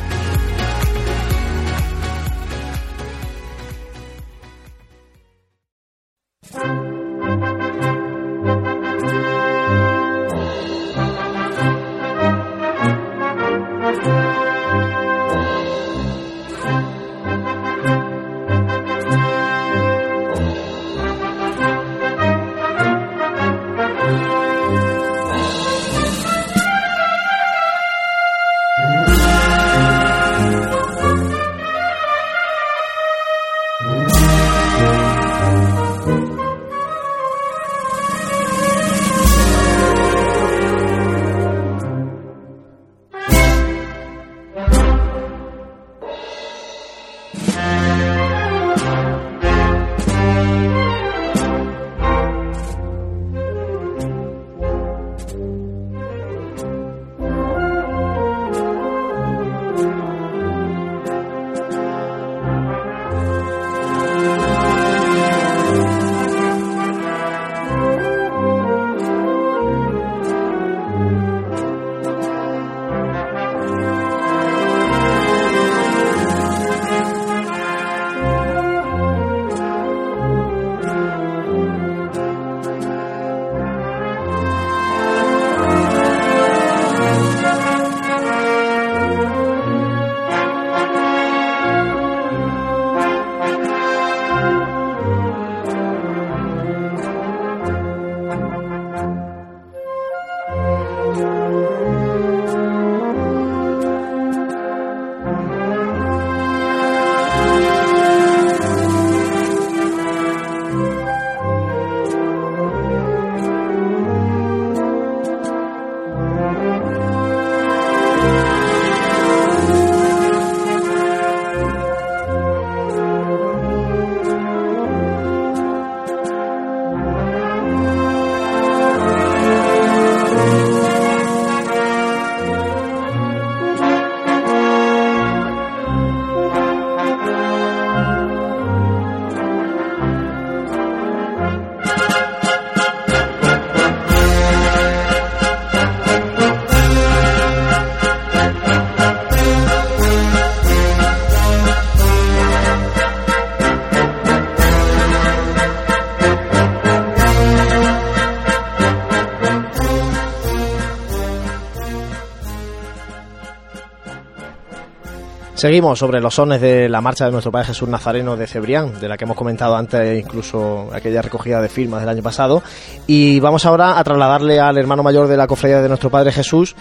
Seguimos sobre los sones de la marcha de nuestro Padre Jesús Nazareno de Cebrián, de la que hemos comentado antes, incluso aquella recogida de firmas del año pasado. Y vamos ahora a trasladarle al hermano mayor de la cofradía de nuestro Padre Jesús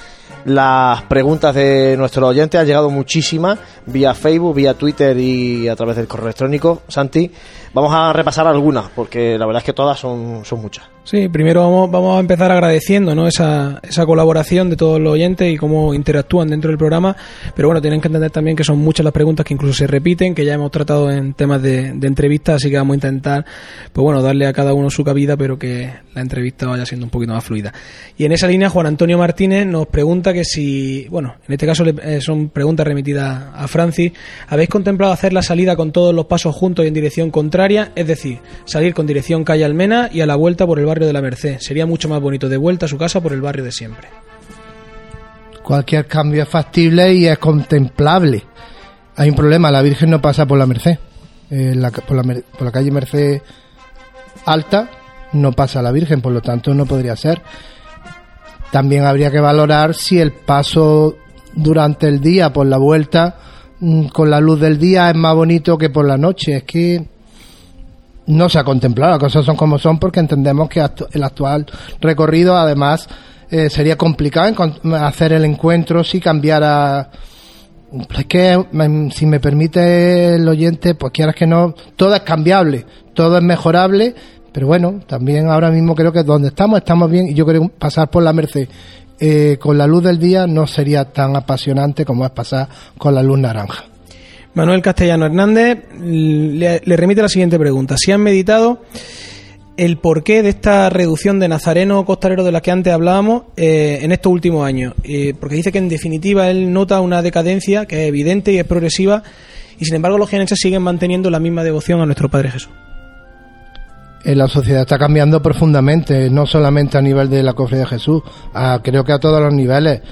las preguntas de nuestro oyente. Han llegado muchísimas vía Facebook, vía Twitter y a través del correo electrónico. Santi, vamos a repasar algunas, porque la verdad es que todas son, son muchas. Sí, primero vamos, vamos a empezar agradeciendo ¿no? esa, esa colaboración de todos los oyentes y cómo interactúan dentro del programa. Pero bueno, tienen que entender también que son muchas las preguntas que incluso se repiten, que ya hemos tratado en temas de, entrevistas, así que vamos a intentar, pues bueno, darle a cada uno su cabida, pero que la entrevista vaya siendo un poquito más fluida. Y en esa línea, Juan Antonio Martínez nos pregunta que si, bueno, en este caso eh, son preguntas remitidas a Francis, ¿habéis contemplado hacer la salida con todos los pasos juntos y en dirección contraria? Es decir, salir con dirección calle Almena y a la vuelta por el barrio de la Merced. Sería mucho más bonito de vuelta a su casa por el barrio de siempre. Cualquier cambio es factible y es contemplable. Hay un problema, la Virgen no pasa por la Merced. Eh, la, por, la, por la calle Merced alta no pasa la Virgen, por lo tanto no podría ser. También habría que valorar si el paso durante el día por la vuelta mm, con la luz del día es más bonito que por la noche. Es que no se ha contemplado, las cosas son como son porque entendemos que el actual recorrido además eh, sería complicado hacer el encuentro si cambiara es que si me permite el oyente pues quieras que no todo es cambiable todo es mejorable pero bueno también ahora mismo creo que donde estamos estamos bien y yo creo que pasar por la Merced eh, con la luz del día no sería tan apasionante como es pasar con la luz naranja Manuel Castellano Hernández le, remite la siguiente pregunta. Si han meditado el porqué de esta reducción de nazareno costalero de la que antes hablábamos eh, en estos últimos años. Eh, porque dice que en definitiva él nota una decadencia que es evidente y es progresiva y sin embargo los jienenses siguen manteniendo la misma devoción a nuestro Padre Jesús. Eh, la sociedad está cambiando profundamente, no solamente a nivel de la cofradía de Jesús, creo que a todos los niveles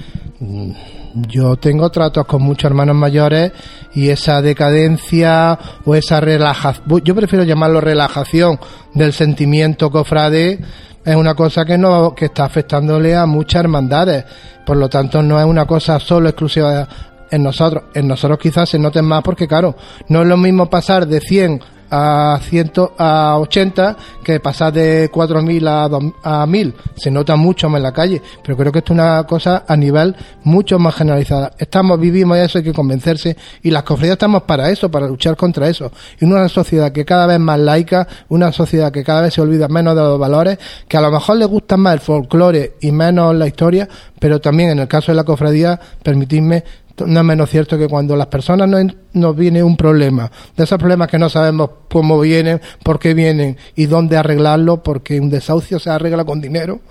yo tengo tratos con muchos hermanos mayores y esa decadencia o esa relajación, yo prefiero llamarlo relajación del sentimiento cofrade, es una cosa que no que está afectándole a muchas hermandades. Por lo tanto, no es una cosa solo exclusiva en nosotros. En nosotros quizás se noten más porque, claro, no es lo mismo pasar de 100 a, 100, a 80 que pasar de 4.000 a, a 1.000. Se nota mucho más en la calle, pero creo que esto es una cosa a nivel mucho más generalizada. Estamos, vivimos eso hay que convencerse y las cofradías estamos para eso, para luchar contra eso. Y una sociedad que cada vez más laica, una sociedad que cada vez se olvida menos de los valores, que a lo mejor le gusta más el folclore y menos la historia, pero también en el caso de la cofradía, permitidme no es menos cierto que cuando las personas nos, nos viene un problema, de esos problemas que no sabemos cómo vienen, por qué vienen y dónde arreglarlo, porque un desahucio se arregla con dinero,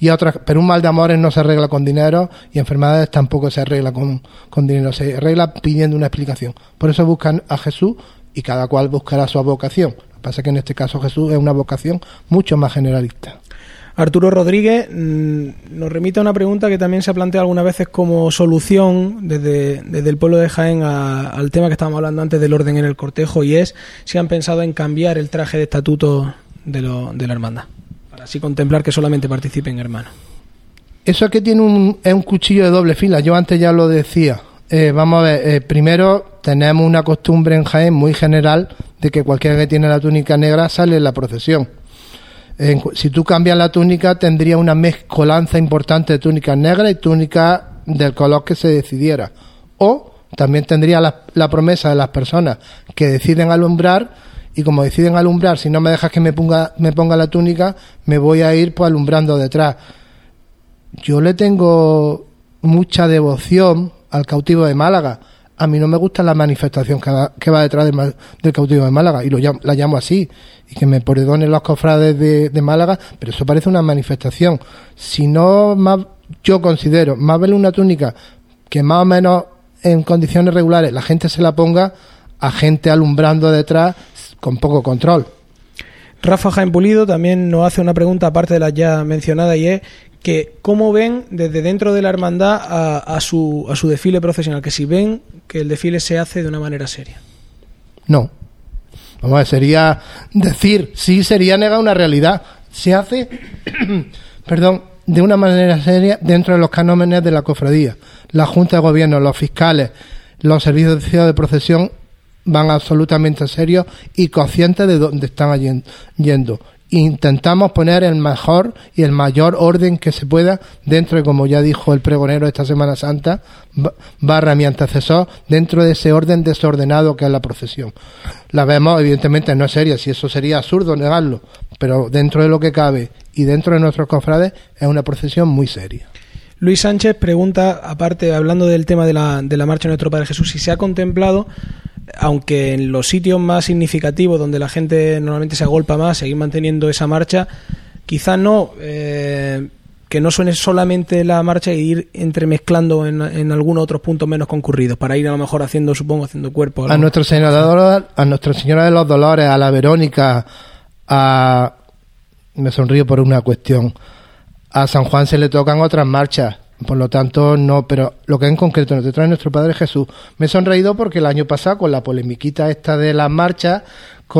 y otras, pero un mal de amores no se arregla con dinero y enfermedades tampoco se arregla con, con dinero, se arregla pidiendo una explicación. Por eso buscan a Jesús y cada cual buscará su vocación. Lo que pasa es que en este caso Jesús es una vocación mucho más generalista. Arturo Rodríguez mm, nos remite a una pregunta que también se ha planteado algunas veces como solución desde, el pueblo de Jaén al tema que estábamos hablando antes del orden en el cortejo y es si han pensado en cambiar el traje de estatuto de, la hermandad, para así contemplar que solamente participen hermanos. Eso es que tiene un, es un cuchillo de doble fila, yo antes ya lo decía. Eh, vamos a ver, eh, primero tenemos una costumbre en Jaén muy general de que cualquiera que tiene la túnica negra sale en la procesión si tú cambias la túnica, tendría una mezcolanza importante de túnicas negras y túnicas del color que se decidiera. O también tendría la, promesa de las personas que deciden alumbrar y como deciden alumbrar, si no me dejas que me ponga, me ponga la túnica, me voy a ir pues alumbrando detrás. Yo le tengo mucha devoción al cautivo de Málaga a mí no me gusta la manifestación que va, detrás del cautivo de Málaga y lo la llamo así y que me perdonen los cofrades de, Málaga, pero eso parece una manifestación. Si no, más, yo considero más vale una túnica que más o menos en condiciones regulares la gente se la ponga a gente alumbrando detrás con poco control. Rafa Jaén Pulido también nos hace una pregunta aparte de la ya mencionada y es que cómo ven desde dentro de la hermandad a, su, a su desfile profesional, que si ven que el desfile se hace de una manera seria. No. Vamos a sería decir, sí sería negar una realidad. Se hace, [clears throat] perdón, de una manera seria dentro de los canómenes de la cofradía. La Junta de Gobierno, los fiscales, los servicios de procesión van absolutamente serios y conscientes de dónde están yendo. Intentamos poner el mejor y el mayor orden que se pueda dentro de, como ya dijo el pregonero esta Semana Santa, barra mi antecesor, dentro de ese orden desordenado que es la procesión. La vemos, evidentemente, no es seria, si eso sería absurdo negarlo, pero dentro de lo que cabe y dentro de nuestros cofrades es una procesión muy seria. Luis Sánchez pregunta, aparte, hablando del tema de la, de la marcha de nuestro Padre Jesús, si se ha contemplado, aunque en los sitios más significativos donde la gente normalmente se agolpa más, seguir manteniendo esa marcha, quizá no, eh, que no suene solamente la marcha e ir entremezclando en, en algunos otros puntos menos concurridos, para ir a lo mejor haciendo, supongo, haciendo cuerpo. A Nuestra Señora, a Nuestra Señora de los Dolores, a la Verónica, a... Me sonrío por una cuestión a San Juan se le tocan otras marchas. Por lo tanto, no, pero lo que en concreto nos trae nuestro Padre Jesús. Me he sonreído porque el año pasado, con la polemiquita esta de las marchas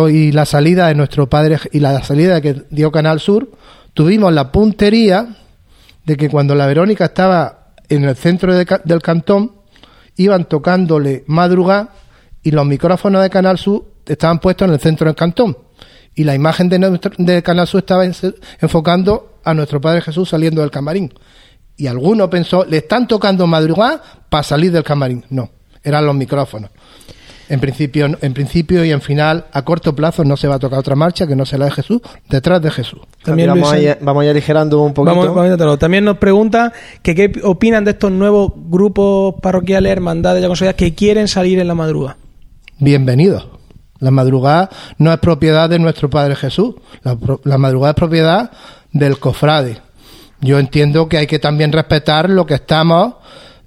y la salida de nuestro Padre y la salida que dio Canal Sur, tuvimos la puntería de que cuando la Verónica estaba en el centro del cantón, iban tocándole madrugada y los micrófonos de Canal Sur estaban puestos en el centro del cantón. Y la imagen de, de Canal Sur estaba enfocando a nuestro Padre Jesús saliendo del camarín. Y alguno pensó, le están tocando madrugada para salir del camarín. No, eran los micrófonos. En principio, en principio y en final, a corto plazo no se va a tocar otra marcha que no sea la de Jesús, detrás de Jesús. También vamos, a vamos a aligerando un poquito. También nos pregunta que qué opinan de estos nuevos grupos parroquiales, hermandades, ya que quieren salir en la madrugada. Bienvenidos. La madrugada no es propiedad de nuestro Padre Jesús. la madrugada es propiedad del cofrade. Yo entiendo que hay que también respetar lo que estamos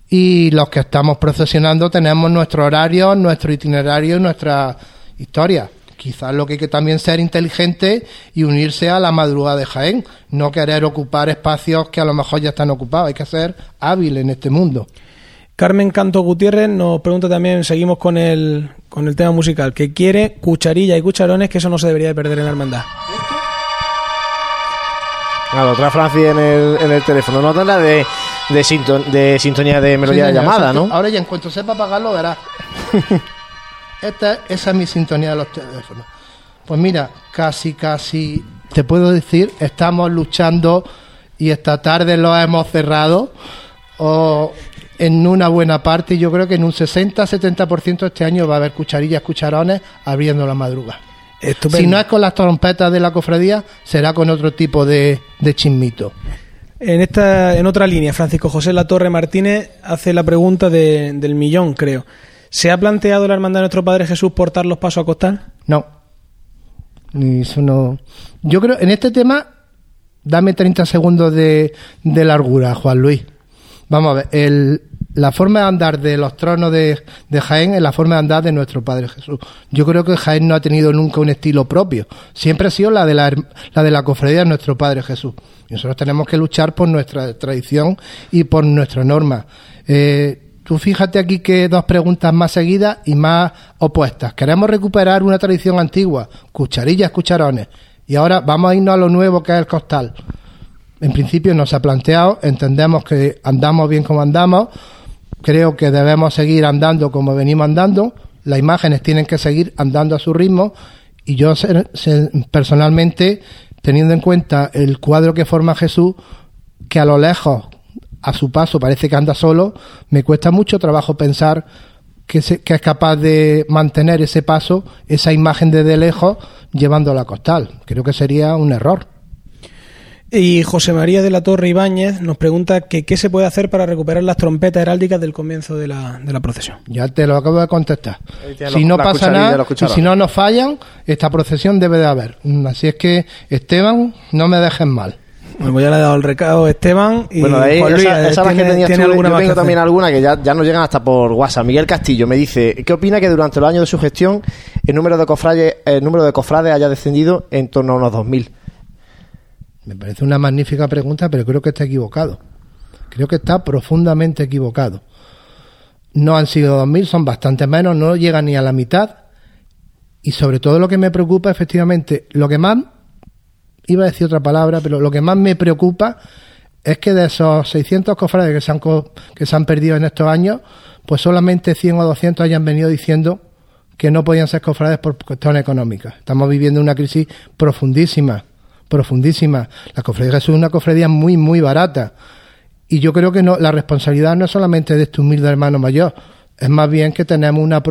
y los que estamos procesionando tenemos nuestro horario, nuestro itinerario y nuestra historia. Quizás lo que hay que también ser inteligente y unirse a la madrugada de Jaén, no querer ocupar espacios que a lo mejor ya están ocupados, hay que ser hábil en este mundo. Carmen Canto Gutiérrez nos pregunta también, seguimos con el, con el tema musical, que quiere cucharilla y cucharones, que eso no se debería de perder en la hermandad. Claro, otra Francis en el, en el teléfono. No tendrá de, de, de sintonía de melodía de llamada, ¿no? Ahora ya en cuanto sepa apagarlo, verás. [laughs] Esta, esa es mi sintonía de los teléfonos. Pues mira, casi, casi, te puedo decir, estamos luchando y esta tarde lo hemos cerrado. O en una buena parte, yo creo que en un 60-70% este año va a haber cucharillas, cucharones abriendo la madrugada. Si no es con las trompetas de la cofradía, será con otro tipo de, de chismito. En, esta, en otra línea, Francisco José La Torre Martínez hace la pregunta del millón, creo. ¿Se ha planteado la hermandad de nuestro Padre Jesús portar los pasos a costal? No. Eso no. Yo creo, en este tema, dame 30 segundos de, de largura, Juan Luis. Vamos a ver, el, la forma de andar de los tronos de, Jaén es la forma de andar de nuestro Padre Jesús. Yo creo que Jaén no ha tenido nunca un estilo propio. Siempre ha sido la de la, la de la cofradía de nuestro Padre Jesús. Y nosotros tenemos que luchar por nuestra tradición y por nuestra norma. Eh, tú fíjate aquí que dos preguntas más seguidas y más opuestas. Queremos recuperar una tradición antigua, cucharillas, cucharones. Y ahora vamos a irnos a lo nuevo que es el costal. En principio no se ha planteado, entendemos que andamos bien como andamos, creo que debemos seguir andando como venimos andando, las imágenes tienen que seguir andando a su ritmo y yo personalmente, teniendo en cuenta el cuadro que forma Jesús, que a lo lejos, a su paso, parece que anda solo, me cuesta mucho trabajo pensar que, que es capaz de mantener ese paso, esa imagen desde lejos, llevándola a costal. Creo que sería un error. Y José María de la Torre Ibáñez nos pregunta que qué se puede hacer para recuperar las trompetas heráldicas del comienzo de la, de la procesión. Ya te lo acabo de contestar. Si no pasa nada y si no nos fallan, esta procesión debe de haber. Así es que, Esteban, no me dejes mal. Bueno, pues ya le he dado el recado a Esteban y bueno, ahí, esa, que tenías tú, alguna yo tengo también alguna que ya, ya nos llegan hasta por WhatsApp. Miguel Castillo me dice, ¿qué opina que durante los años de su gestión el número de cofrades, el número de cofrades haya descendido en torno a unos 2.000? Me parece una magnífica pregunta, pero creo que está equivocado. Creo que está profundamente equivocado. No han sido 2.000, son bastante menos, no llegan ni a la mitad. Y sobre todo lo que me preocupa, efectivamente, lo que más, iba a decir otra palabra, pero lo que más me preocupa es que de esos 600 cofrades que se han, que se han perdido en estos años, pues solamente 100 o 200 hayan venido diciendo que no podían ser cofrades por cuestiones económicas. Estamos viviendo una crisis profundísima, profundísima. La cofradía es una cofradía muy, muy barata. Y yo creo que no, la responsabilidad no es solamente de este humilde hermano mayor, es más bien que tenemos una,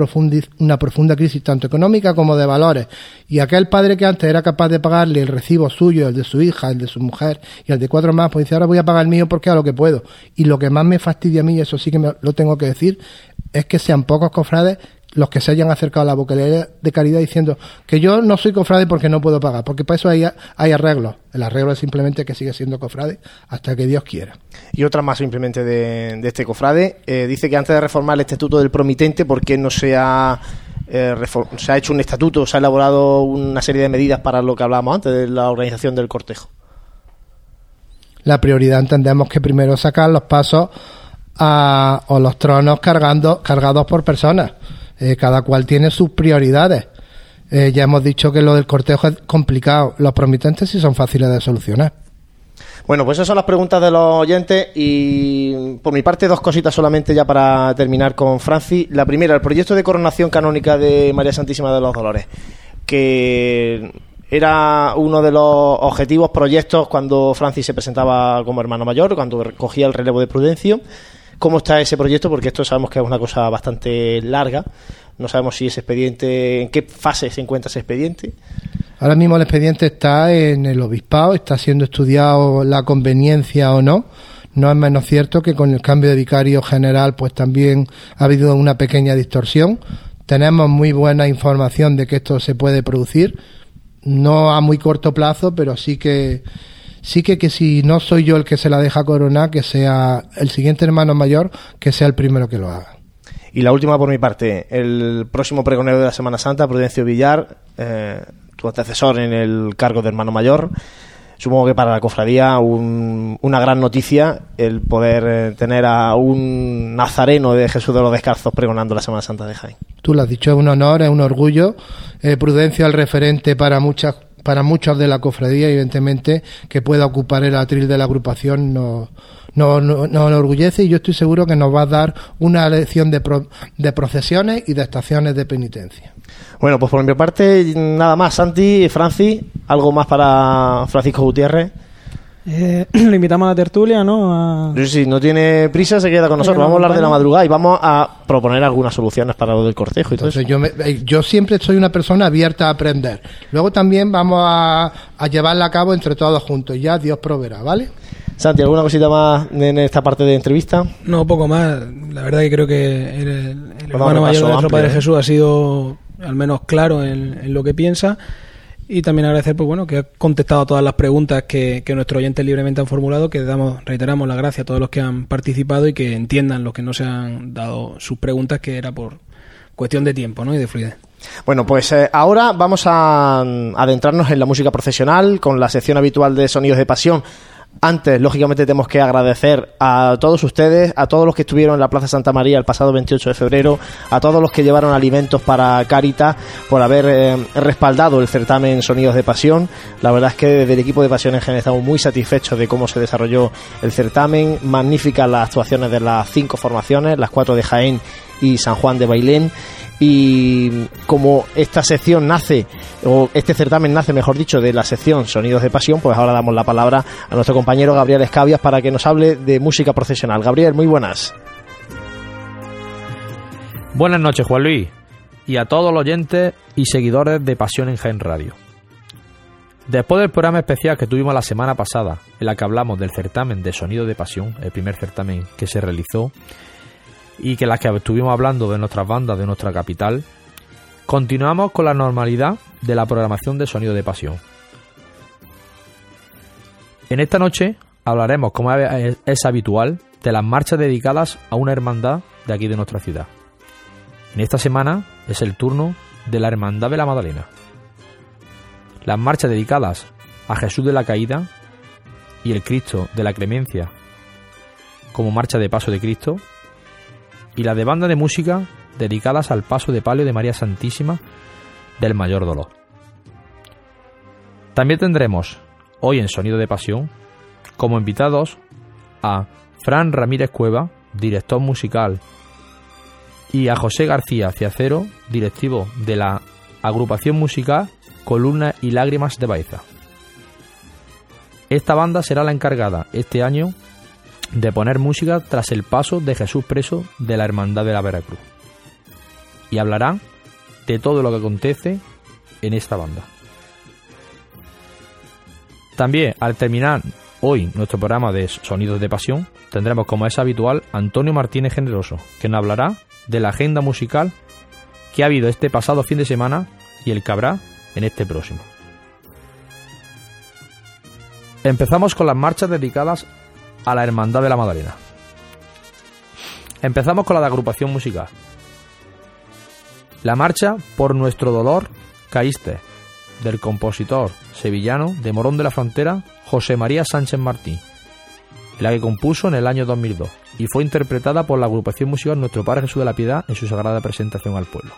una profunda crisis tanto económica como de valores. Y aquel padre que antes era capaz de pagarle el recibo suyo, el de su hija, el de su mujer y el de cuatro más, pues dice, ahora voy a pagar el mío porque a lo que puedo. Y lo que más me fastidia a mí, y eso sí que me, lo tengo que decir, es que sean pocos cofrades los que se hayan acercado a la vocalía de caridad diciendo que yo no soy cofrade porque no puedo pagar, porque para eso hay, hay arreglos. El arreglo es simplemente que sigue siendo cofrade hasta que Dios quiera. Y otra más simplemente de, este cofrade, eh, dice que antes de reformar el estatuto del promitente, ¿por qué no se ha, eh, se ha hecho un estatuto, se ha elaborado una serie de medidas para lo que hablábamos antes de la organización del cortejo? La prioridad entendemos que primero sacar los pasos a, o los tronos cargando, cargados por personas eh, cada cual tiene sus prioridades. Eh, ya hemos dicho que lo del cortejo es complicado. Los promitentes sí son fáciles de solucionar. Bueno, pues esas son las preguntas de los oyentes y por mi parte dos cositas solamente ya para terminar con Franci. La primera, el proyecto de coronación canónica de María Santísima de los Dolores, que era uno de los objetivos, proyectos cuando Francis se presentaba como hermano mayor, cuando cogía el relevo de Prudencio cómo está ese proyecto, porque esto sabemos que es una cosa bastante larga. No sabemos si ese expediente, en qué fase se encuentra ese expediente. Ahora mismo el expediente está en el obispado, está siendo estudiado la conveniencia o no. No es menos cierto que con el cambio de vicario general, pues también ha habido una pequeña distorsión. Tenemos muy buena información de que esto se puede producir, no a muy corto plazo, pero sí que sí que, que si no soy yo el que se la deja coronar, que sea el siguiente hermano mayor, que sea el primero que lo haga. Y la última por mi parte, el próximo pregonero de la Semana Santa, Prudencio Villar, eh, tu antecesor en el cargo de hermano mayor. Supongo que para la cofradía una gran noticia el poder eh, tener a un nazareno de Jesús de los Descalzos pregonando la Semana Santa de Jaén. Tú lo has dicho, es un honor, es un orgullo. Eh, Prudencio el referente para muchas para muchos de la cofradía, evidentemente, que pueda ocupar el atril de la agrupación nos no, no, no, enorgullece y yo estoy seguro que nos va a dar una lección de, de procesiones y de estaciones de penitencia. Bueno, pues por mi parte, nada más. Santi, Franci, ¿algo más para Francisco Gutiérrez? Eh, [clears throat] le invitamos a la tertulia, ¿no? Si no tiene prisa, se queda con nosotros. Vamos a hablar de la madrugada y vamos a proponer algunas soluciones para lo del cortejo y todo eso. Yo, eh, yo siempre soy una persona abierta a aprender. Luego también vamos a, a llevarla a cabo entre todos juntos. Ya Dios proveerá, ¿vale? Santi, ¿alguna cosita más en esta parte de entrevista? No, poco más. La verdad que creo que el, el hermano mayor de nuestro Padre ¿eh? Jesús ha sido al menos claro en lo que piensa y también agradecer pues bueno que ha contestado a todas las preguntas que, que nuestros oyentes libremente han formulado que damos reiteramos la gracia a todos los que han participado y que entiendan los que no se han dado sus preguntas que era por cuestión de tiempo ¿no? y de fluidez bueno, pues eh, ahora vamos a adentrarnos en la música profesional con la sección habitual de Sonidos de Pasión. Antes, lógicamente, tenemos que agradecer a todos ustedes, a todos los que estuvieron en la Plaza Santa María el pasado 28 de febrero, a todos los que llevaron alimentos para Caritas por haber eh, respaldado el certamen Sonidos de Pasión. La verdad es que desde el equipo de Pasión en general estamos muy satisfechos de cómo se desarrolló el certamen. Magníficas las actuaciones de las cinco formaciones, las cuatro de Jaén y San Juan de Bailén y como esta sección nace, o este certamen nace, mejor dicho, de la sección Sonidos de Pasión, pues ahora damos la palabra a nuestro compañero Gabriel Escabias para que nos hable de música profesional. Gabriel, muy buenas. Buenas noches, Juan Luis, y a todos los oyentes y seguidores de Pasión en Gen Radio. Después del programa especial que tuvimos la semana pasada, en la que hablamos del certamen de Sonido de Pasión, el primer certamen que se realizó, y que las que estuvimos hablando de nuestras bandas de nuestra capital, continuamos con la normalidad de la programación de Sonido de Pasión. En esta noche hablaremos, como es habitual, de las marchas dedicadas a una hermandad de aquí de nuestra ciudad. En esta semana es el turno de la Hermandad de la Magdalena. Las marchas dedicadas a Jesús de la Caída y el Cristo de la Clemencia como marcha de paso de Cristo y la de banda de música dedicadas al paso de palio de María Santísima del Mayor Dolor. También tendremos, hoy en Sonido de Pasión, como invitados a Fran Ramírez Cueva, director musical, y a José García Ciacero, directivo de la agrupación musical Columna y Lágrimas de Baeza. Esta banda será la encargada este año de poner música tras el paso de Jesús preso de la Hermandad de la Veracruz. Y hablará de todo lo que acontece en esta banda. También, al terminar hoy nuestro programa de Sonidos de Pasión, tendremos como es habitual Antonio Martínez Generoso, que nos hablará de la agenda musical que ha habido este pasado fin de semana y el que habrá en este próximo. Empezamos con las marchas dedicadas a la Hermandad de la Madalena. Empezamos con la de agrupación musical. La marcha Por nuestro dolor caíste, del compositor sevillano de Morón de la Frontera, José María Sánchez Martín, la que compuso en el año 2002 y fue interpretada por la agrupación musical Nuestro Padre Jesús de la Piedad en su sagrada presentación al pueblo.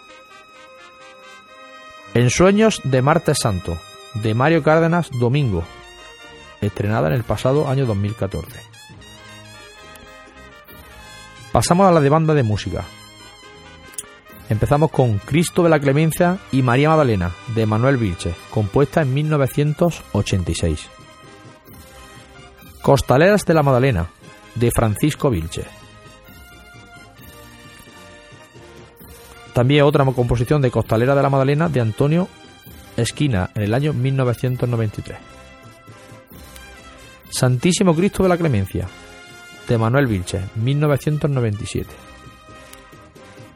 En Sueños de Martes Santo, de Mario Cárdenas Domingo, estrenada en el pasado año 2014. Pasamos a la de banda de música. Empezamos con Cristo de la Clemencia y María Magdalena, de Manuel Vilche, compuesta en 1986. Costaleras de la Magdalena, de Francisco Vilche. También otra composición de Costalera de la Magdalena de Antonio Esquina en el año 1993. Santísimo Cristo de la Clemencia de Manuel Vilche, 1997.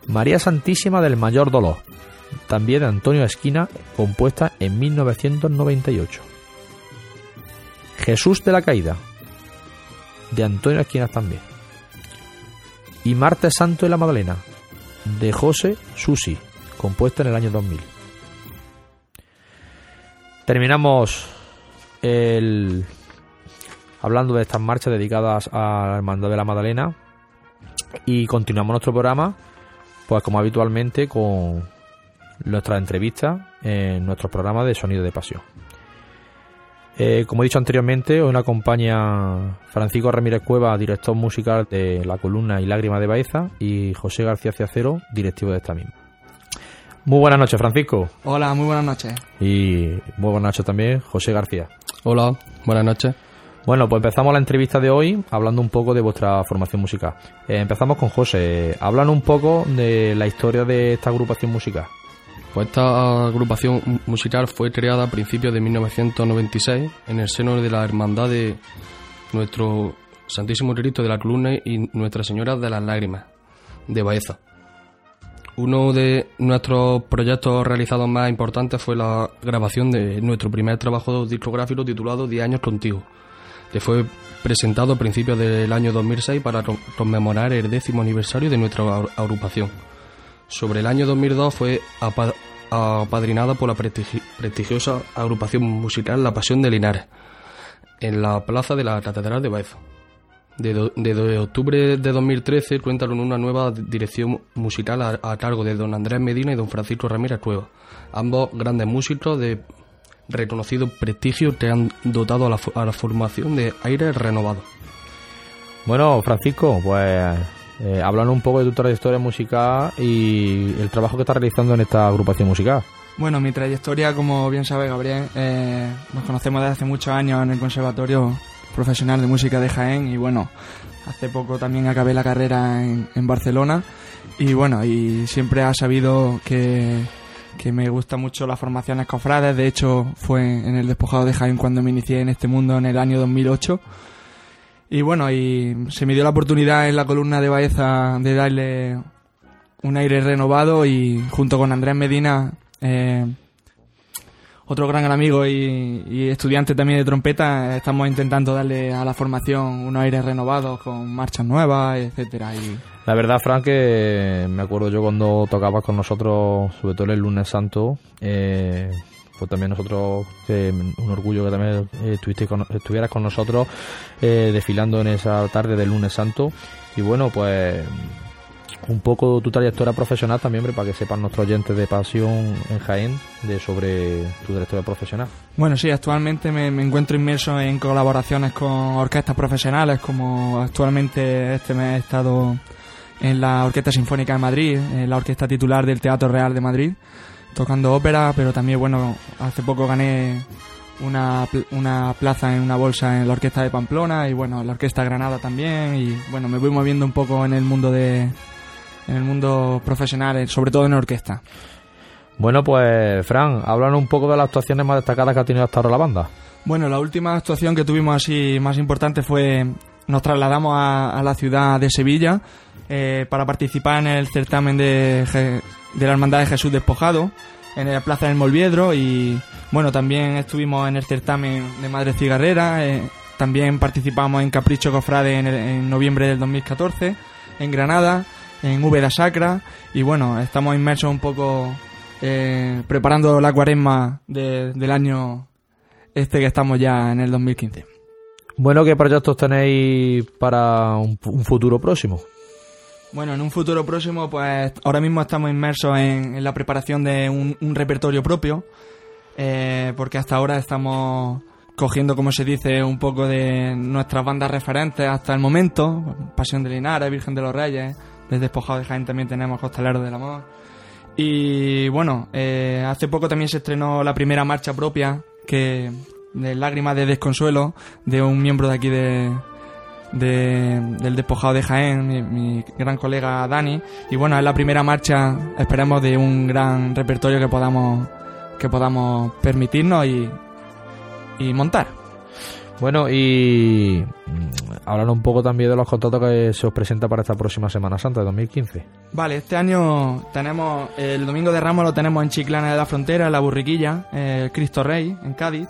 María Santísima del Mayor Dolor, también de Antonio Esquina, compuesta en 1998. Jesús de la Caída, de Antonio Esquina también. Y Martes Santo de la Magdalena, de José Susi, compuesta en el año 2000. Terminamos el hablando de estas marchas dedicadas a la Hermandad de la Magdalena y continuamos nuestro programa pues como habitualmente con nuestras entrevistas en nuestro programa de Sonido de Pasión. Eh, como he dicho anteriormente, hoy nos acompaña Francisco Ramírez Cueva, director musical de La Columna y Lágrima de Baeza, y José García Ciacero, directivo de esta misma. Muy buenas noches, Francisco. Hola, muy buenas noches. Y muy buenas noches también, José García. Hola, buenas noches. Bueno, pues empezamos la entrevista de hoy hablando un poco de vuestra formación musical. Eh, empezamos con José. Hablan un poco de la historia de esta agrupación musical. Pues esta agrupación musical fue creada a principios de 1996 en el seno de la hermandad de nuestro Santísimo Cristo de la Columna y Nuestra Señora de las Lágrimas de Baeza. Uno de nuestros proyectos realizados más importantes fue la grabación de nuestro primer trabajo discográfico titulado 10 años contigo, que fue presentado a principios del año 2006 para conmemorar el décimo aniversario de nuestra agrupación. Sobre el año 2002 fue apadrinada por la prestigiosa agrupación musical La Pasión de Linares, en la plaza de la Catedral de Baeza. Desde octubre de 2013 cuenta con una nueva dirección musical a, cargo de don Andrés Medina y don Francisco Ramírez Cueva, ambos grandes músicos de reconocido prestigio que han dotado a la, a la formación de aire renovado. Bueno, Francisco, pues eh, un poco de tu trayectoria musical y el trabajo que estás realizando en esta agrupación musical. Bueno, mi trayectoria, como bien sabe Gabriel, eh, nos conocemos desde hace muchos años en el Conservatorio Profesional de Música de Jaén y bueno, hace poco también acabé la carrera en, en Barcelona y bueno, y siempre ha sabido que, que me gusta mucho las formaciones cofrades, de hecho fue en el despojado de Jaén cuando me inicié en este mundo en el año 2008 y bueno, y se me dio la oportunidad en la columna de Baeza de darle un aire renovado y junto con Andrés Medina, eh, otro gran amigo y, estudiante también de trompeta, estamos intentando darle a la formación unos aires renovados con marchas nuevas, etcétera. Y... La verdad, Frank, que me acuerdo yo cuando tocabas con nosotros, sobre todo el lunes santo, eh, pues también nosotros, eh, un orgullo que también estuviste con, estuvieras con nosotros eh, desfilando en esa tarde del lunes santo. Y bueno, pues un poco tu trayectoria profesional también, para que sepan nuestros oyentes de Pasión en Jaén de sobre tu trayectoria profesional. Bueno, sí, actualmente me, encuentro inmerso en colaboraciones con orquestas profesionales, como actualmente este mes he estado en la Orquesta Sinfónica de Madrid, en la orquesta titular del Teatro Real de Madrid, tocando ópera, pero también, bueno, hace poco gané una, una plaza en una bolsa en la Orquesta de Pamplona y, bueno, en la Orquesta Granada también y, bueno, me voy moviendo un poco en el mundo de en el mundo profesional, eh, sobre todo en orquesta. Bueno, pues, Fran, háblanos un poco de las actuaciones más destacadas que ha tenido hasta ahora la banda. Bueno, la última actuación que tuvimos así más importante fue nos trasladamos a, a la ciudad de Sevilla eh, para participar en el certamen de, de la Hermandad de Jesús Despojado en la Plaza del Molviedro y bueno, también estuvimos en el certamen de Madre Cigarrera, eh, también participamos en Capricho Cofrade en, el- en noviembre del 2014 en Granada, en Úbeda Sacra y bueno, estamos inmersos un poco eh, preparando la cuaresma de- del año este que estamos ya en el 2015. Bueno, ¿qué proyectos tenéis para un, un futuro próximo? Bueno, en un futuro próximo, pues ahora mismo estamos inmersos en, en la preparación de un, un repertorio propio, eh, porque hasta ahora estamos cogiendo, como se dice, un poco de nuestras bandas referentes hasta el momento, Pasión de Linares, Virgen de los Reyes, desde Despojado de Jaén también tenemos Costaleros del Amor. Y bueno, eh, hace poco también se estrenó la primera marcha propia, que de Lágrimas de Desconsuelo, de un miembro de aquí de, de- del despojado de Jaén, mi, gran colega Dani. Y bueno, es la primera marcha, esperemos, de un gran repertorio que podamos, que podamos permitirnos y montar. Bueno, y mm, hablar un poco también de los contratos que se os presenta para esta próxima Semana Santa de 2015. Vale, este año tenemos el domingo de Ramos lo tenemos en Chiclana de la Frontera, en la Burriquilla, eh, el Cristo Rey, en Cádiz.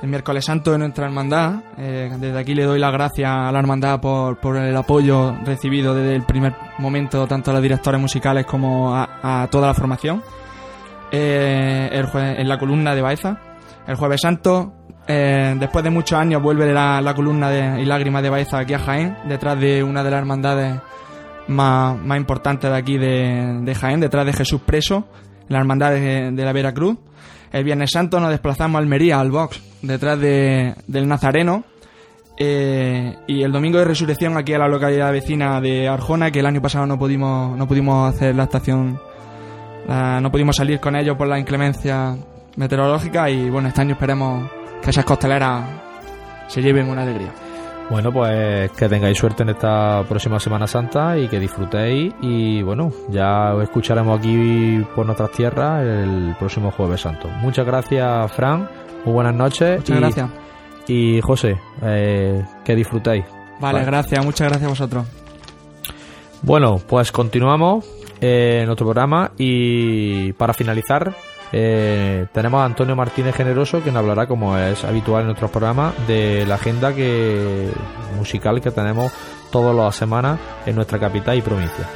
El miércoles santo de nuestra hermandad. eh, desde aquí le doy las gracias a la hermandad por, por el apoyo recibido desde el primer momento, tanto a los directores musicales como a, toda la formación. Eh, el jue- en la columna de Baeza. El jueves santo, eh, después de muchos años, vuelve la, la columna y lágrimas de Baeza aquí a Jaén, detrás de una de las hermandades más, más importante de aquí de, de Jaén, detrás de Jesús Preso, la hermandad de, la Veracruz. El Viernes Santo nos desplazamos a Almería, al box, detrás de, del Nazareno. Eh, y el domingo de resurrección aquí a la localidad vecina de Arjona, que el año pasado no pudimos, no pudimos hacer la estación, no pudimos salir con ellos por la inclemencia meteorológica y bueno, este año esperemos que esas costeleras se lleven una alegría. Bueno, pues que tengáis suerte en esta próxima Semana Santa y que disfrutéis. Y bueno, ya os escucharemos aquí por nuestras tierras el próximo Jueves Santo. Muchas gracias, Fran. Muy buenas noches. Muchas y, gracias. Y José, eh, que disfrutéis. Vale, Vale. gracias, muchas gracias a vosotros. Bueno, pues continuamos eh, en nuestro programa y para finalizar eh, tenemos a Antonio Martínez Generoso que nos hablará, como es habitual en nuestros programas, de la agenda que musical que tenemos todas las semanas en nuestra capital y provincia.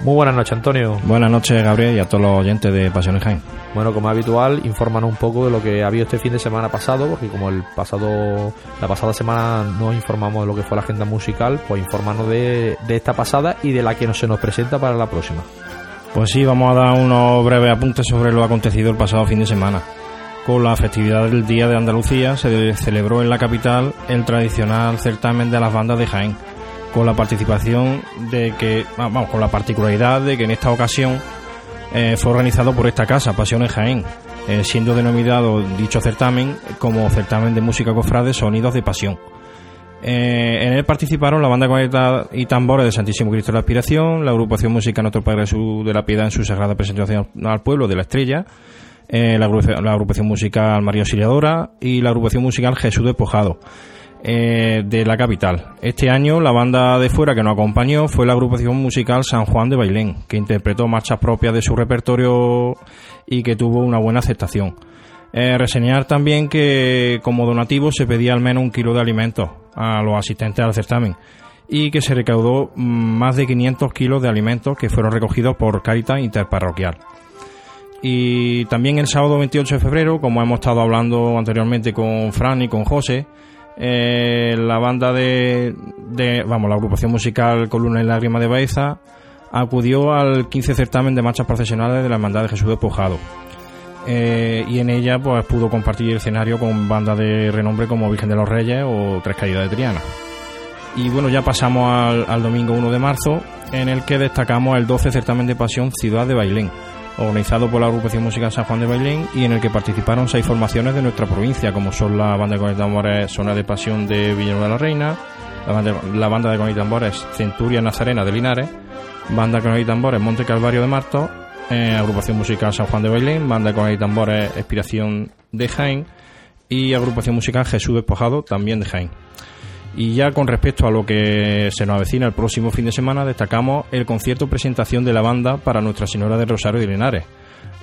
Muy buenas noches, Antonio. Buenas noches, Gabriel, y a todos los oyentes de Pasiones Jaén. Bueno, como es habitual, infórmanos un poco de lo que ha habido este fin de semana pasado, porque como el pasado, la pasada semana no informamos de lo que fue la agenda musical, pues infórmanos de, de esta pasada y de la que no se nos presenta para la próxima. Pues sí, vamos a dar unos breves apuntes sobre lo acontecido el pasado fin de semana. Con la festividad del Día de Andalucía se celebró en la capital el tradicional certamen de las bandas de Jaén, con la participación de que, vamos, con la particularidad de que en esta ocasión eh, fue organizado por esta casa, Pasiones Jaén, eh, siendo denominado dicho certamen como certamen de música cofrade Sonidos de Pasión. Eh, en él participaron la banda corneta y tambores de Santísimo Cristo de la Aspiración, la agrupación musical Nuestro Padre Jesús de la Piedad en su sagrada presentación al pueblo de la Estrella, eh, la, agrupación, la agrupación musical María Auxiliadora y la agrupación musical Jesús Despojado eh, de la capital. Este año la banda de fuera que nos acompañó fue la agrupación musical San Juan de Bailén, que interpretó marchas propias de su repertorio y que tuvo una buena aceptación. Eh, reseñar también que como donativo se pedía al menos un kilo de alimentos a los asistentes al certamen y que se recaudó mm, más de 500 kilos de alimentos que fueron recogidos por Caritas Interparroquial. Y también el sábado 28 de febrero, como hemos estado hablando anteriormente con Fran y con José, eh, la banda de, de, vamos, la agrupación musical Columna y Lágrima de Baeza acudió al 15 certamen de marchas procesionales de la Hermandad de Jesús Despojado. Eh, y en ella pues pudo compartir escenario con bandas de renombre como Virgen de los Reyes o Tres Caídas de Triana. Y bueno, ya pasamos al, domingo 1 de marzo, en el que destacamos el 12 certamen de pasión Ciudad de Bailén, organizado por la agrupación musical San Juan de Bailén y en el que participaron seis formaciones de nuestra provincia, como son la banda de tambores Zona de Pasión de Villanueva de la Reina, la banda, la banda de con tambores Centuria Nazarena de Linares, banda con tambores Monte Calvario de Marto, eh, agrupación musical San Juan de Bailén, banda con y tambores Expiración de Jaén y agrupación musical Jesús Despojado también de Jaén. Y ya con respecto a lo que se nos avecina el próximo fin de semana, destacamos el concierto presentación de la banda para Nuestra Señora del Rosario de Linares,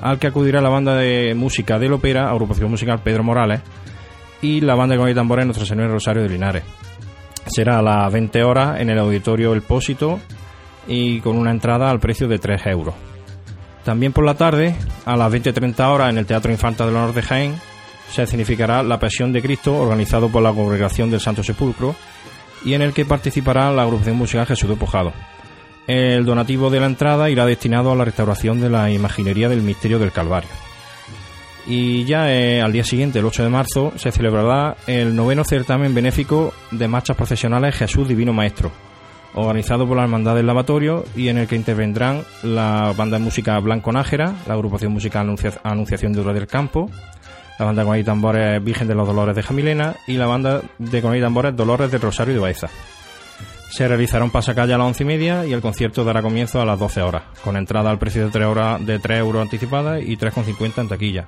al que acudirá la banda de música del ópera, agrupación musical Pedro Morales, y la banda de con y tambores Nuestra Señora del Rosario de Linares. Será a las 20 horas en el auditorio El Pósito y con una entrada al precio de 3 euros. También por la tarde, a las 20.30 horas en el Teatro Infanta del Honor de Jaén, se significará la Pasión de Cristo organizado por la Congregación del Santo Sepulcro y en el que participará la agrupación musical Jesús Despojado. El donativo de la entrada irá destinado a la restauración de la imaginería del misterio del Calvario. Y ya eh, al día siguiente, el 8 de marzo, se celebrará el noveno certamen benéfico de marchas procesionales Jesús Divino Maestro, organizado por la Hermandad del Lavatorio y en el que intervendrán la banda de música Blanco Nájera, la agrupación musical Anuncia- Anunciación de Oro del Campo, la banda con y tambores Virgen de los Dolores de Jamilena y la banda de con y tambores Dolores del Rosario de Baeza. Se realizará un pasacalle a las once y media y el concierto dará comienzo a las 12 horas, con entrada al precio de 3, horas, de 3 euros anticipada y 3,50 en taquilla.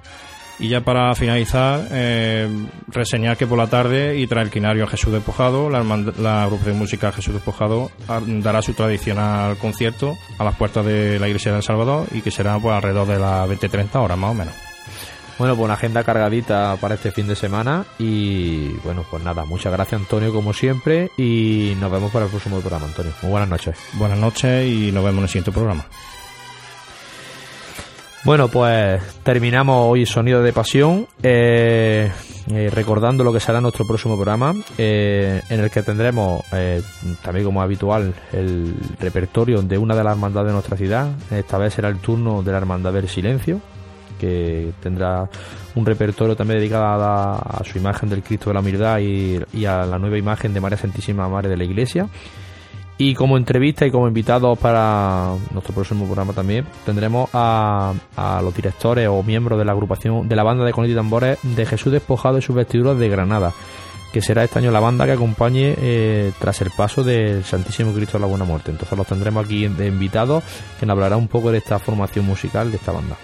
Y ya para finalizar, eh, reseñar que por la tarde y tras el quinario a Jesús Despojado, la, la agrupación musical Jesús Despojado ar- dará su tradicional concierto a las puertas de la iglesia del Salvador y que será pues alrededor de las 20-30 horas más o menos. Bueno, pues una agenda cargadita para este fin de semana y bueno, pues nada, muchas gracias Antonio como siempre y nos vemos para el próximo programa, Antonio. Muy buenas noches. Buenas noches y nos vemos en el siguiente programa. Bueno, pues terminamos hoy Sonido de Pasión, eh, eh, recordando lo que será nuestro próximo programa, eh, en el que tendremos, eh, también como habitual, el repertorio de una de las hermandades de nuestra ciudad. Esta vez será el turno de la Hermandad del Silencio, que tendrá un repertorio también dedicado a, a su imagen del Cristo de la Humildad y, y a la nueva imagen de María Santísima Madre de la Iglesia. Y como entrevista y como invitados para nuestro próximo programa también tendremos a, los directores o miembros de la agrupación de la banda de Conito y Tambores de Jesús Despojado y sus vestiduras de Granada, que será este año la banda que acompañe eh, tras el paso del Santísimo Cristo de la Buena Muerte. Entonces los tendremos aquí de invitados que nos hablará un poco de esta formación musical de esta banda.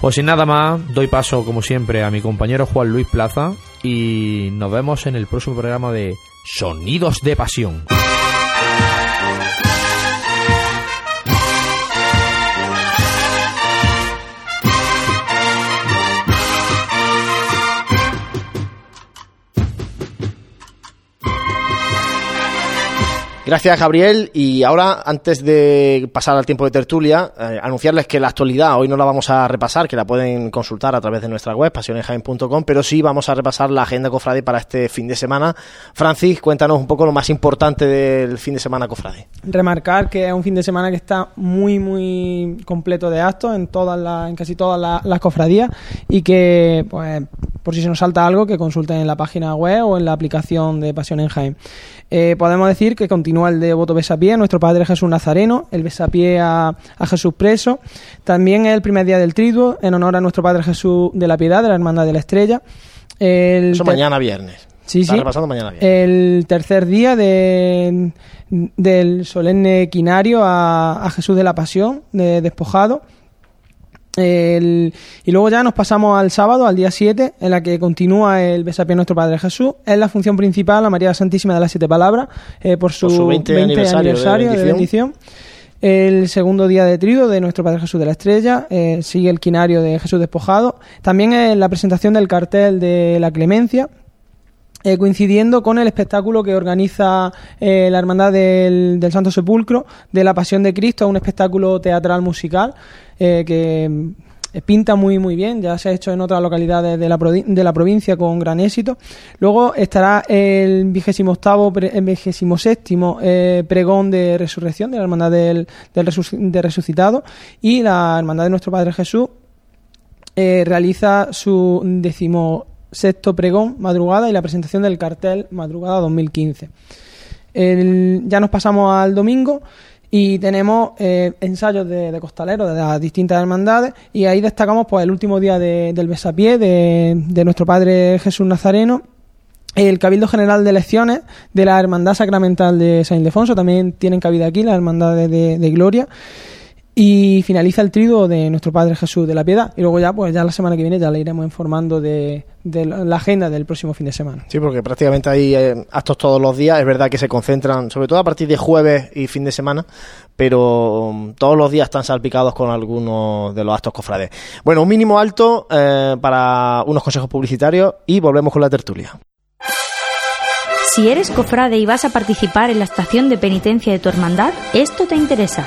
Pues sin nada más, doy paso como siempre a mi compañero Juan Luis Plaza y nos vemos en el próximo programa de Sonidos de Pasión. Gracias, Gabriel. Y ahora, antes de pasar al tiempo de tertulia, eh, anunciarles que la actualidad hoy no la vamos a repasar, que la pueden consultar a través de nuestra web, pasionesjaen.com, pero sí vamos a repasar la agenda cofrade para este fin de semana. Francis, cuéntanos un poco lo más importante del fin de semana cofrade. remarcar que es un fin de semana que está muy muy completo de actos en todas las en casi todas las, cofradías y que pues por si se nos salta algo que consulten en la página web o en la aplicación de Pasión en Jaén. Eh, podemos decir que continúa el devoto besapié, nuestro Padre Jesús Nazareno, el besapié a, a Jesús preso, también el primer día del triduo en honor a nuestro Padre Jesús de la Piedad, de la Hermandad de la Estrella. El Eso ter- mañana viernes. Sí, Está sí. repasando mañana viernes. El tercer día de, del solemne quinario a, a Jesús de la Pasión, de despojado. El- y luego ya nos pasamos al sábado, al día 7, en la que continúa el besapié nuestro Padre Jesús. Es la función principal a María Santísima de las Siete Palabras eh, por su, Por su 20 aniversario de de bendición. bendición. El segundo día de trido de nuestro Padre Jesús de la Estrella, eh, sigue el quinario de Jesús despojado. También eh, la presentación del cartel de la Clemencia, eh, coincidiendo con el espectáculo que organiza eh, la Hermandad del, del Santo Sepulcro de la Pasión de Cristo, un espectáculo teatral musical eh, que pinta muy muy bien, ya se ha hecho en otras localidades de la, de la provincia con gran éxito. Luego estará el vigésimo octavo, vigésimo séptimo pregón de resurrección de la hermandad del, de resucitado y la hermandad de nuestro Padre Jesús realiza su décimo sexto pregón madrugada y la presentación del cartel madrugada 2015. ya nos pasamos al domingo y tenemos eh, ensayos de, costaleros de las distintas hermandades y ahí destacamos pues el último día del besapié de, de nuestro Padre Jesús Nazareno el Cabildo General de Elecciones de la Hermandad Sacramental de San Ildefonso también tienen cabida aquí, la Hermandad de, Gloria. Y finaliza el triduo de nuestro Padre Jesús de la Piedad. Y luego ya, pues ya la semana que viene ya le iremos informando de, la agenda del próximo fin de semana. Sí, porque prácticamente hay eh, actos todos los días. Es verdad que se concentran, sobre todo a partir de jueves y fin de semana, pero um, todos los días están salpicados con algunos de los actos cofrades. Bueno, un mínimo alto eh, para unos consejos publicitarios y volvemos con la tertulia. Si eres cofrade y vas a participar en la estación de penitencia de tu hermandad, esto te interesa.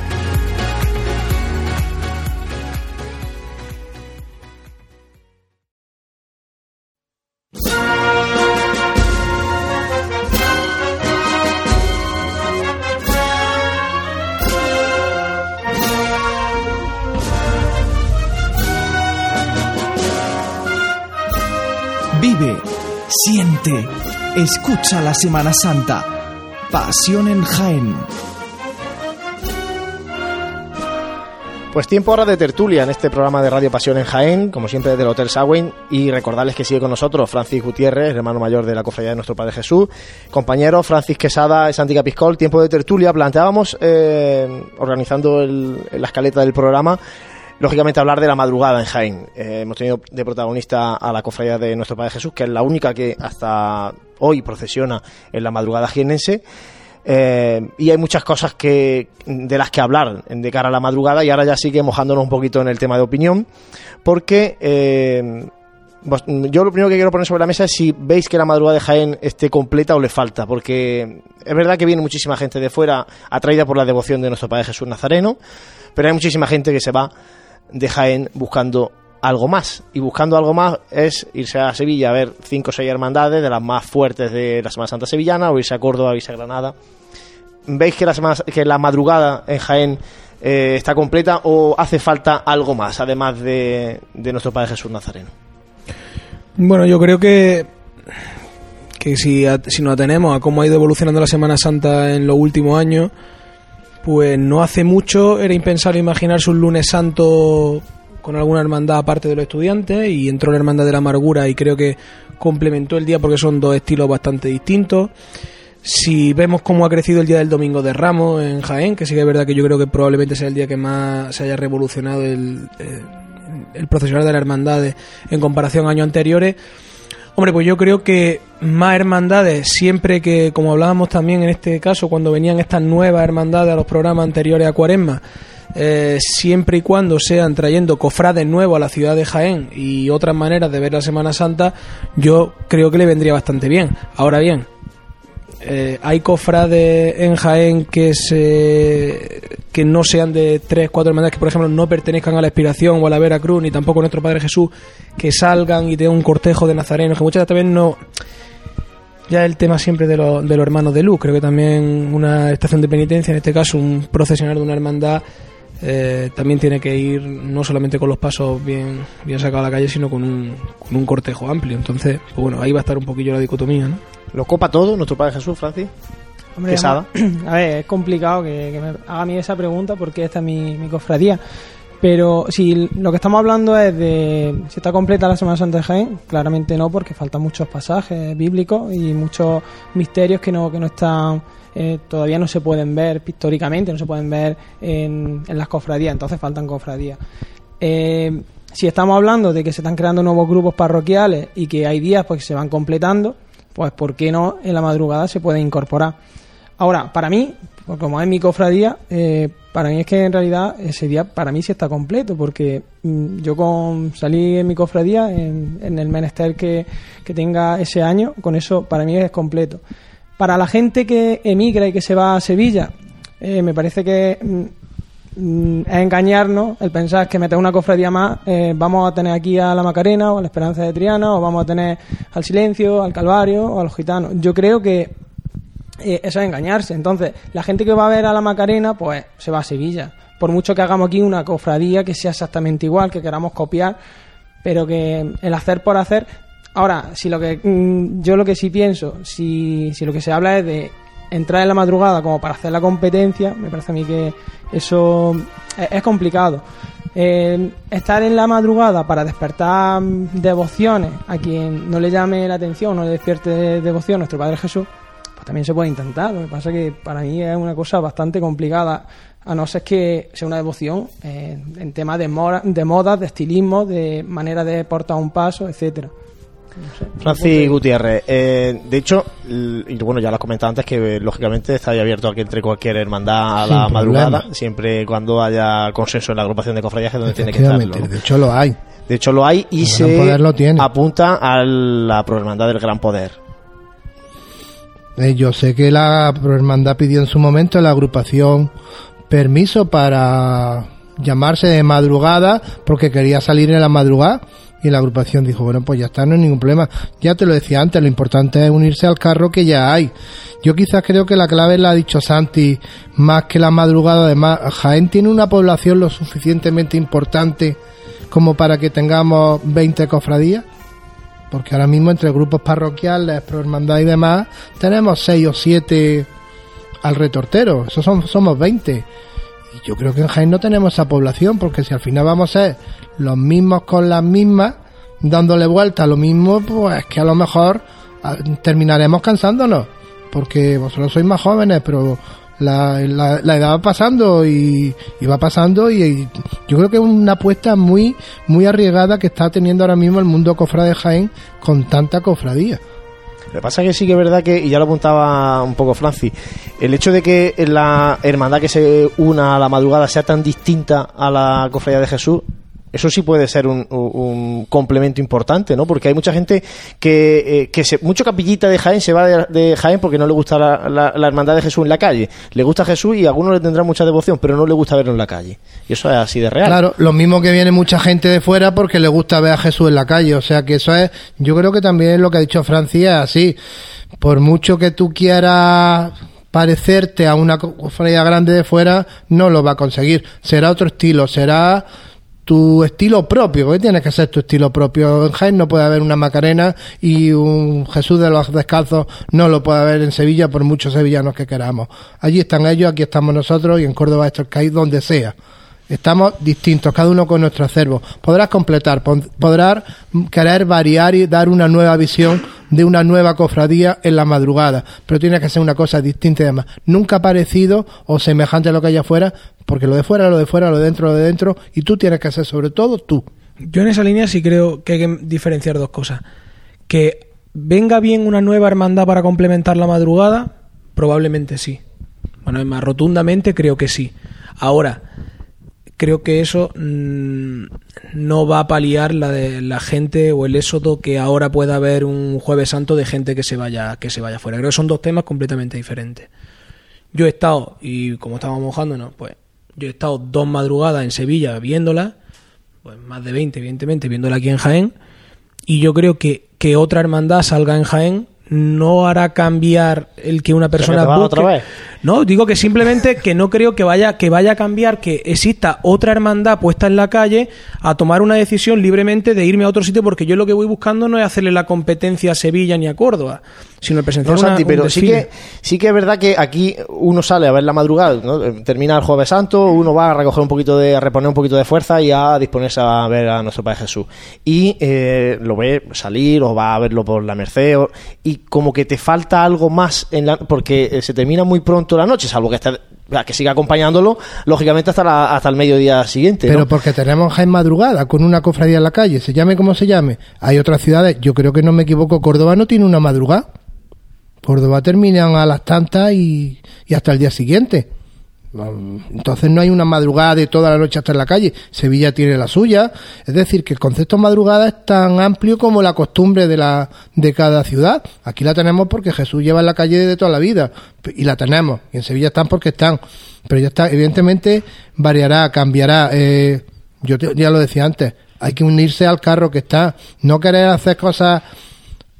Escucha la Semana Santa. Pasión en Jaén. Pues tiempo ahora de tertulia en este programa de Radio Pasión en Jaén, como siempre desde el Hotel Sagüen, y recordarles que sigue con nosotros Francis Gutiérrez, hermano mayor de la Cofradía de Nuestro Padre Jesús, compañero Francis Quesada de Santica Piscol, tiempo de tertulia, planteábamos, eh, organizando la escaleta del programa, lógicamente hablar de la madrugada en Jaén. Eh, hemos tenido de protagonista a la cofradía de nuestro Padre Jesús, que es la única que hasta hoy procesiona en la madrugada jienense. Eh, y hay muchas cosas que de las que hablar de cara a la madrugada y ahora ya sigue mojándonos un poquito en el tema de opinión porque eh, yo lo primero que quiero poner sobre la mesa es si veis que la madrugada de Jaén esté completa o le falta porque es verdad que viene muchísima gente de fuera atraída por la devoción de nuestro Padre Jesús Nazareno pero hay muchísima gente que se va de Jaén buscando algo más. Y buscando algo más es irse a Sevilla a ver cinco o seis hermandades de las más fuertes de la Semana Santa Sevillana o irse a Córdoba o irse a Granada. ¿Veis que la, semana, que la madrugada en Jaén eh, está completa o hace falta algo más, además de, de nuestro Padre Jesús Nazareno? Bueno, yo creo que que si, si nos atenemos a cómo ha ido evolucionando la Semana Santa en los últimos años, pues no hace mucho era impensable imaginarse un lunes santo con alguna hermandad aparte de los estudiantes y entró la hermandad de la amargura y creo que complementó el día porque son dos estilos bastante distintos. Si vemos cómo ha crecido el día del domingo de Ramos en Jaén, que sí que es verdad que yo creo que probablemente sea el día que más se haya revolucionado el, eh, el procesional de la hermandad en comparación a años anteriores, Hombre, pues yo creo que más hermandades, siempre que, como hablábamos también en este caso, cuando venían estas nuevas hermandades a los programas anteriores a Cuaresma, eh, siempre y cuando sean trayendo cofrades nuevos a la ciudad de Jaén y otras maneras de ver la Semana Santa, yo creo que le vendría bastante bien. Ahora bien, eh, hay cofrades en Jaén que se que no sean de tres, cuatro hermandades que por ejemplo no pertenezcan a la Expiración o a la Veracruz ni tampoco a nuestro Padre Jesús que salgan y tengan un cortejo de nazarenos que muchas veces también no ya el tema siempre de, los de los hermanos de luz creo que también una estación de penitencia en este caso un procesionar de una hermandad eh, también tiene que ir no solamente con los pasos bien, bien sacados a la calle, sino con un, con un cortejo amplio. Entonces, pues bueno, ahí va a estar un poquillo la dicotomía, ¿no? ¿Lo copa todo nuestro Padre Jesús, Francis? Hombre, Quesada. [clears throat] A ver, es complicado que, que me haga a mí esa pregunta porque esta es mi, mi cofradía. Pero si lo que estamos hablando es de si está completa la Semana Santa de Jaén, claramente no, porque faltan muchos pasajes bíblicos y muchos misterios que no, que no están, eh, todavía no se pueden ver pictóricamente, no se pueden ver en, las cofradías, entonces faltan cofradías. Eh, si estamos hablando de que se están creando nuevos grupos parroquiales y que hay días pues, que se van completando, pues ¿por qué no en la madrugada se puede incorporar? Ahora, para mí, pues como es mi cofradía, eh, para mí es que en realidad ese día para mí sí está completo, porque mm, yo con salí en mi cofradía, en, en el menester que, que tenga ese año, con eso para mí es completo. Para la gente que emigra y que se va a Sevilla, eh, me parece que mm, mm, es engañarnos el pensar que meter una cofradía más eh, vamos a tener aquí a la Macarena o a la Esperanza de Triana o vamos a tener al Silencio, al Calvario o a los Gitanos. Yo creo que eh, eso es engañarse. Entonces, la gente que va a ver a la Macarena, pues se va a Sevilla. Por mucho que hagamos aquí una cofradía que sea exactamente igual, que queramos copiar, pero que el hacer por hacer. Ahora, si lo que mm, yo lo que sí pienso, si, si lo que se habla es de entrar en la madrugada como para hacer la competencia, me parece a mí que eso es, complicado. Estar en la madrugada para despertar mm, devociones a quien no le llame la atención, no le despierte devoción a nuestro Padre Jesús, pues también se puede intentar. Lo que pasa es que para mí es una cosa bastante complicada, a no ser que sea una devoción eh, en temas de, moda, de moda, de estilismo, de manera de portar un paso, etcétera. Francis Gutiérrez, eh, de hecho, y bueno, ya lo has comentado antes que eh, lógicamente está abierto a que entre cualquier hermandad a Sin la madrugada, siempre cuando haya consenso en la agrupación de cofradías donde tiene que estar. Efectivamente, de hecho lo hay. De hecho lo hay y El se lo tiene. apunta a la prohermandad del Gran Poder. Eh, yo sé que la hermandad pidió en su momento a la agrupación permiso para llamarse de madrugada porque quería salir en la madrugada y la agrupación dijo, bueno, pues ya está, no hay ningún problema. Ya te lo decía antes, lo importante es unirse al carro que ya hay. Yo quizás creo que la clave la ha dicho Santi, más que la madrugada, además, Jaén tiene una población lo suficientemente importante como para que tengamos 20 cofradías. Porque ahora mismo entre grupos parroquiales, pro hermandad y demás, tenemos seis o siete al retortero. Eso somos 20. Y yo creo que en Jaén no tenemos esa población, porque si al final vamos a ser los mismos con las mismas, dándole vuelta a lo mismo, pues que a lo mejor ah, terminaremos cansándonos. Porque vosotros sois más jóvenes, pero la, edad va pasando y, va pasando y, y yo creo que es una apuesta muy muy arriesgada que está teniendo ahora mismo el mundo cofrade de Jaén con tanta cofradía. Lo que pasa es que sí que es verdad que, y ya lo apuntaba un poco Francis, el hecho de que la hermandad que se una a la madrugada sea tan distinta a la cofradía de Jesús, eso sí puede ser un, complemento importante, ¿no? Porque hay mucha gente que, eh, que se, mucho capillita de Jaén se va de, Jaén porque no le gusta la, la- la hermandad de Jesús en la calle. Le gusta Jesús y a algunos le tendrá mucha devoción, pero no le gusta verlo en la calle. Y eso es así de real. Claro, lo mismo que viene mucha gente de fuera porque le gusta ver a Jesús en la calle. O sea que eso es, yo creo que también lo que ha dicho Francia así. Por mucho que tú quieras parecerte a una cofradía grande de fuera, no lo va a conseguir. Será otro estilo, será tu estilo propio, que tienes que ser tu estilo propio. En Jaén no puede haber una Macarena y un Jesús de los Descalzos no lo puede haber en Sevilla por muchos sevillanos que queramos. Allí están ellos, aquí estamos nosotros y en Córdoba esto que hay donde sea. Estamos distintos, cada uno con nuestro acervo. Podrás completar, podrás querer variar y dar una nueva visión de una nueva cofradía en la madrugada, pero tiene que ser una cosa distinta y demás. Nunca parecido o semejante a lo que hay afuera, porque lo de fuera, lo de fuera, lo de dentro, lo de dentro, y tú tienes que ser sobre todo tú. Yo en esa línea sí creo que hay que diferenciar dos cosas. Que venga bien una nueva hermandad para complementar la madrugada, probablemente sí. Bueno, más rotundamente creo que sí. Ahora, creo que eso mm, no va a paliar la de la gente o el éxodo que ahora pueda haber un jueves santo de gente que se vaya que se vaya fuera. Creo que son dos temas completamente diferentes. Yo he estado y como estábamos mojándonos, pues yo he estado dos madrugadas en Sevilla viéndola, pues más de 20 evidentemente viéndola aquí en Jaén y yo creo que que otra hermandad salga en Jaén no hará cambiar el que una persona busque. No, digo que simplemente [laughs] que no creo que vaya que vaya a cambiar que exista otra hermandad puesta en la calle a tomar una decisión libremente de irme a otro sitio porque yo lo que voy buscando no es hacerle la competencia a Sevilla ni a Córdoba, sino el presenciar No, pero sí que, sí que es verdad que aquí uno sale a ver la madrugada, ¿no? Eh, termina el Jueves Santo, uno va a recoger un poquito de, a reponer un poquito de fuerza y a disponerse a ver a nuestro Padre Jesús. Y eh, lo ve salir o va a verlo por la Merced o- y como que te falta algo más en la, porque eh, se termina muy pronto la noche, salvo que esté, que siga acompañándolo, lógicamente hasta, la- hasta el mediodía siguiente. ¿no? Pero porque tenemos Jaén Madrugada con una cofradía en la calle, se llame como se llame. Hay otras ciudades, yo creo que no me equivoco, Córdoba no tiene una madrugada. Córdoba terminan a las tantas y, y hasta el día siguiente. Entonces no hay una madrugada de toda la noche hasta en la calle. Sevilla tiene la suya. Es decir, que el concepto madrugada es tan amplio como la costumbre de, la, de cada ciudad. Aquí la tenemos porque Jesús lleva en la calle de toda la vida. Y la tenemos. Y en Sevilla están porque están. Pero ya está, evidentemente variará, cambiará. Eh, yo te- ya lo decía antes. Hay que unirse al carro que está. No querer hacer cosas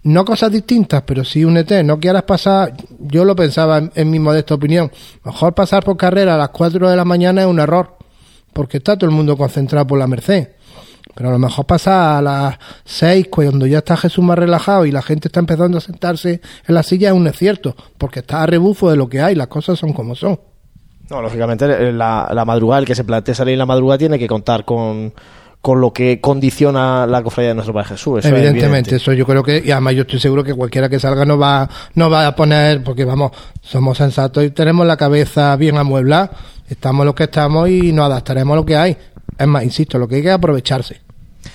no cosas distintas, pero sí únete, no quieras pasar, yo lo pensaba en, mi modesta opinión, mejor pasar por carrera a las 4 de la mañana es un error, porque está todo el mundo concentrado por la Merced. Pero a lo mejor pasar a las 6, cuando ya está Jesús más relajado y la gente está empezando a sentarse en la silla, es un cierto, porque está a rebufo de lo que hay, las cosas son como son. No, lógicamente eh, la, la madrugada, el que se plantea salir en la madrugada tiene que contar con, con lo que condiciona la cofradía de nuestro Padre Jesús. Eso es Evidentemente, evidente. eso yo creo que, y además yo estoy seguro que cualquiera que salga no va, no va a poner, porque vamos, somos sensatos y tenemos la cabeza bien amueblada, estamos lo que estamos y nos adaptaremos a lo que hay. Es más, insisto, lo que hay que aprovecharse.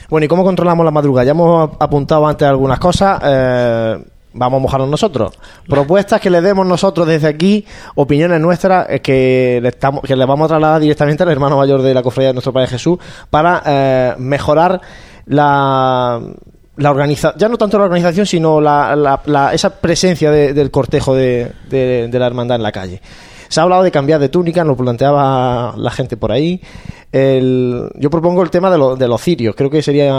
Bueno, ¿y cómo controlamos la madrugada? Ya hemos apuntado antes algunas cosas. eh, vamos a mojarnos nosotros. Propuestas que le demos nosotros desde aquí, opiniones nuestras eh, que le, estamos, que le vamos a trasladar directamente al hermano mayor de la cofradía de nuestro Padre Jesús para eh, mejorar la la organización, ya no tanto la organización, sino la, la- la- esa presencia de- del cortejo de, de- de la hermandad en la calle. Se ha hablado de cambiar de túnica, nos lo planteaba la gente por ahí. El- yo propongo el tema de, lo- de los cirios. Creo que sería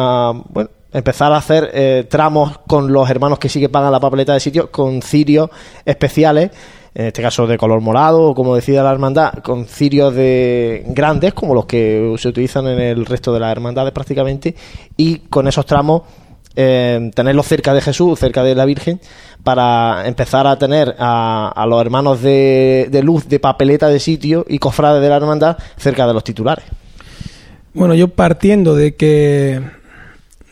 bueno empezar a hacer eh, tramos con los hermanos que sí que pagan la papeleta de sitio con cirios especiales. En este caso de color morado, o como decida la hermandad, con cirios de grandes, como los que se utilizan en el resto de las hermandades prácticamente, y con esos tramos eh, tenerlos cerca de Jesús, cerca de la Virgen, para empezar a tener a, a los hermanos de, de luz, de papeleta de sitio y cofrades de la hermandad cerca de los titulares. Bueno, yo partiendo de que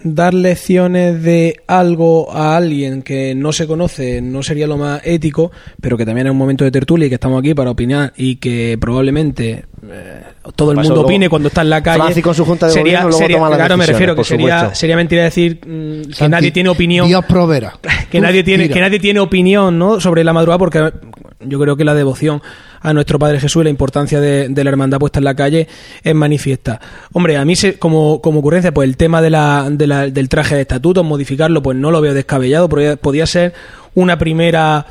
dar lecciones de algo a alguien que no se conoce no sería lo más ético, pero que también es un momento de tertulia y que estamos aquí para opinar y que probablemente eh, todo el mundo luego opine cuando está en la calle. Francis con su junta de sería, gobierno luego sería- toma las claro, me refiero que sería, sería mentira decir mm, que Santi, nadie tiene opinión Dios proveerá. [laughs] que nadie tiene tira. que nadie tiene opinión ¿no? sobre la madrugada porque yo creo que la devoción a nuestro Padre Jesús y la importancia de, la hermandad puesta en la calle es manifiesta. Hombre, a mí se- como, como ocurrencia, pues el tema de la, de la- del traje de estatutos, modificarlo, pues no lo veo descabellado, podría, podía ser una primera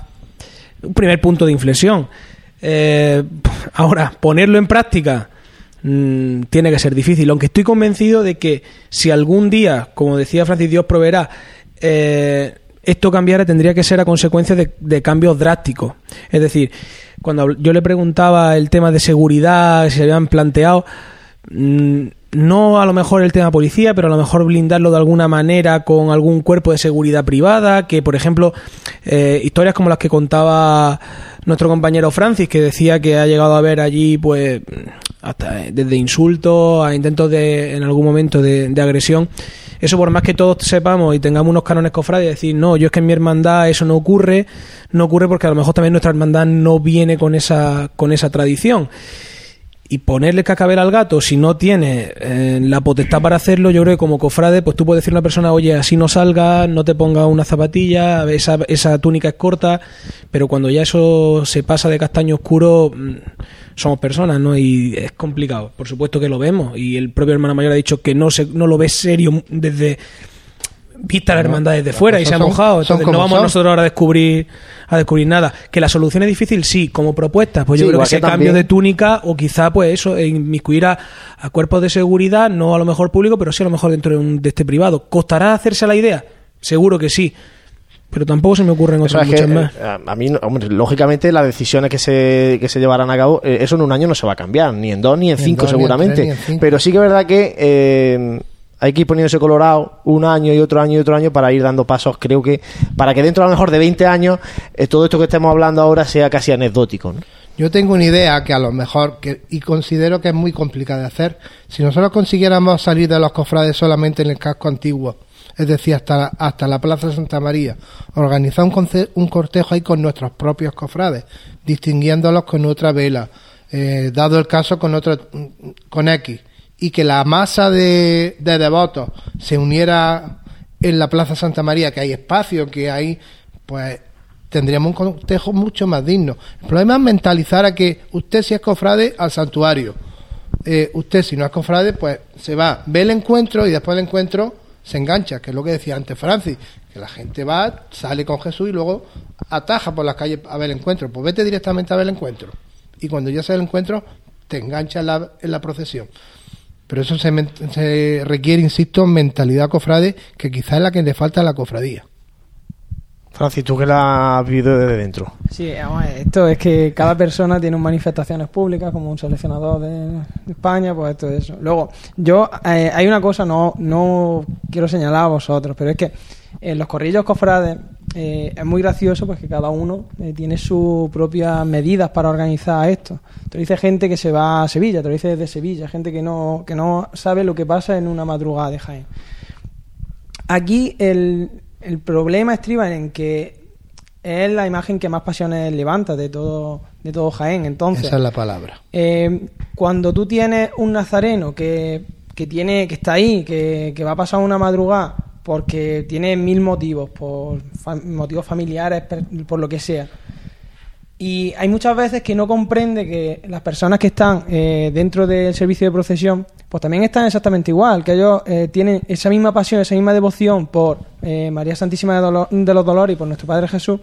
un primer punto de inflexión. Eh, ahora, ponerlo en práctica mm, tiene que ser difícil, aunque estoy convencido de que si algún día, como decía Francis, Dios proveerá, eh, esto cambiara tendría que ser a consecuencia de, de cambios drásticos. Es decir, cuando yo le preguntaba el tema de seguridad, si se habían planteado, mm, no a lo mejor el tema policía, pero a lo mejor blindarlo de alguna manera con algún cuerpo de seguridad privada, que por ejemplo, eh, historias como las que contaba nuestro compañero Francis, que decía que ha llegado a ver allí, pues, hasta eh, desde insultos a intentos de, en algún momento de agresión. Eso por más que todos sepamos y tengamos unos cánones cofrades decir, no, yo es que en mi hermandad eso no ocurre, no ocurre porque a lo mejor también nuestra hermandad no viene con esa, con esa tradición. Y ponerle cascabel al gato si no tiene eh, la potestad para hacerlo, yo creo que como cofrade, pues tú puedes decirle a una persona, oye, así no salga, no te ponga una zapatilla, esa, esa túnica es corta, pero cuando ya eso se pasa de castaño oscuro, mm, somos personas, ¿no? Y es complicado. Por supuesto que lo vemos, y el propio hermano mayor ha dicho que no, se, no lo ve serio desde vista la hermandad desde fuera y se ha mojado. Entonces no vamos son. nosotros ahora a descubrir a descubrir nada. Que la solución es difícil, sí, como propuesta. Pues Sí, yo creo que ese cambio de túnica o quizá pues eso, inmiscuir a, a cuerpos de seguridad, no a lo mejor público, pero sí a lo mejor dentro de, un- de este privado. ¿Costará hacerse la idea? Seguro que sí. Pero tampoco se me ocurren otras es que, muchas más. eh, a mí, hombre, lógicamente, las decisiones que se, que se llevarán a cabo, eh, eso en un año no se va a cambiar, ni en dos, ni en Ni en cinco, dos, ni en seguramente. tres, ni en cinco. Pero sí que es verdad que eh, hay que ir poniéndose colorado un año y otro año y otro año para ir dando pasos, creo que, para que dentro a lo mejor de 20 años, eh, todo esto que estemos hablando ahora sea casi anecdótico. ¿no? Yo tengo una idea que a lo mejor, que, y considero que es muy complicada de hacer, si nosotros consiguiéramos salir de los cofrades solamente en el casco antiguo, es decir, hasta, hasta la Plaza Santa María, organizar un, un cortejo ahí con nuestros propios cofrades, distinguiéndolos con otra vela, eh, dado el caso con otro, con X, y que la masa de, de devotos se uniera en la Plaza Santa María, que hay espacio, que hay, pues tendríamos un cortejo mucho más digno. El problema es mentalizar a que usted si es cofrade al santuario, eh, usted si no es cofrade, pues se va, ve el encuentro y después del encuentro se engancha, que es lo que decía antes Francis, que la gente va, sale con Jesús y luego ataja por las calles a ver el encuentro. Pues vete directamente a ver el encuentro. Y cuando ya sea el encuentro, te engancha en la, en la procesión. Pero eso se, men- se requiere, insisto, mentalidad cofrade, que quizás es la que le falta a la cofradía. Francis, tú que la has vivido desde dentro. Sí, ver, esto es que cada persona tiene manifestaciones públicas, como un seleccionador de, de España, pues esto es eso. Luego, yo, eh, hay una cosa, no, no quiero señalar a vosotros, pero es que en los corrillos cofrades eh, es muy gracioso pues que cada uno eh, tiene sus propias medidas para organizar esto. Te lo dice gente que se va a Sevilla, te lo dice desde Sevilla, gente que no, que no sabe lo que pasa en una madrugada de Jaén. Aquí el, el problema estriba en que es la imagen que más pasiones levanta de todo, de todo Jaén. Entonces, Esa es la palabra. eh, cuando tú tienes un nazareno que, que tiene que está ahí, que, que va a pasar una madrugada porque tiene mil motivos, por fa- motivos familiares, por lo que sea. Y hay muchas veces que no comprende que las personas que están eh, dentro del servicio de procesión, pues también están exactamente igual, que ellos eh, tienen esa misma pasión, esa misma devoción por eh, María Santísima de, Dolo- de los Dolores y por nuestro Padre Jesús,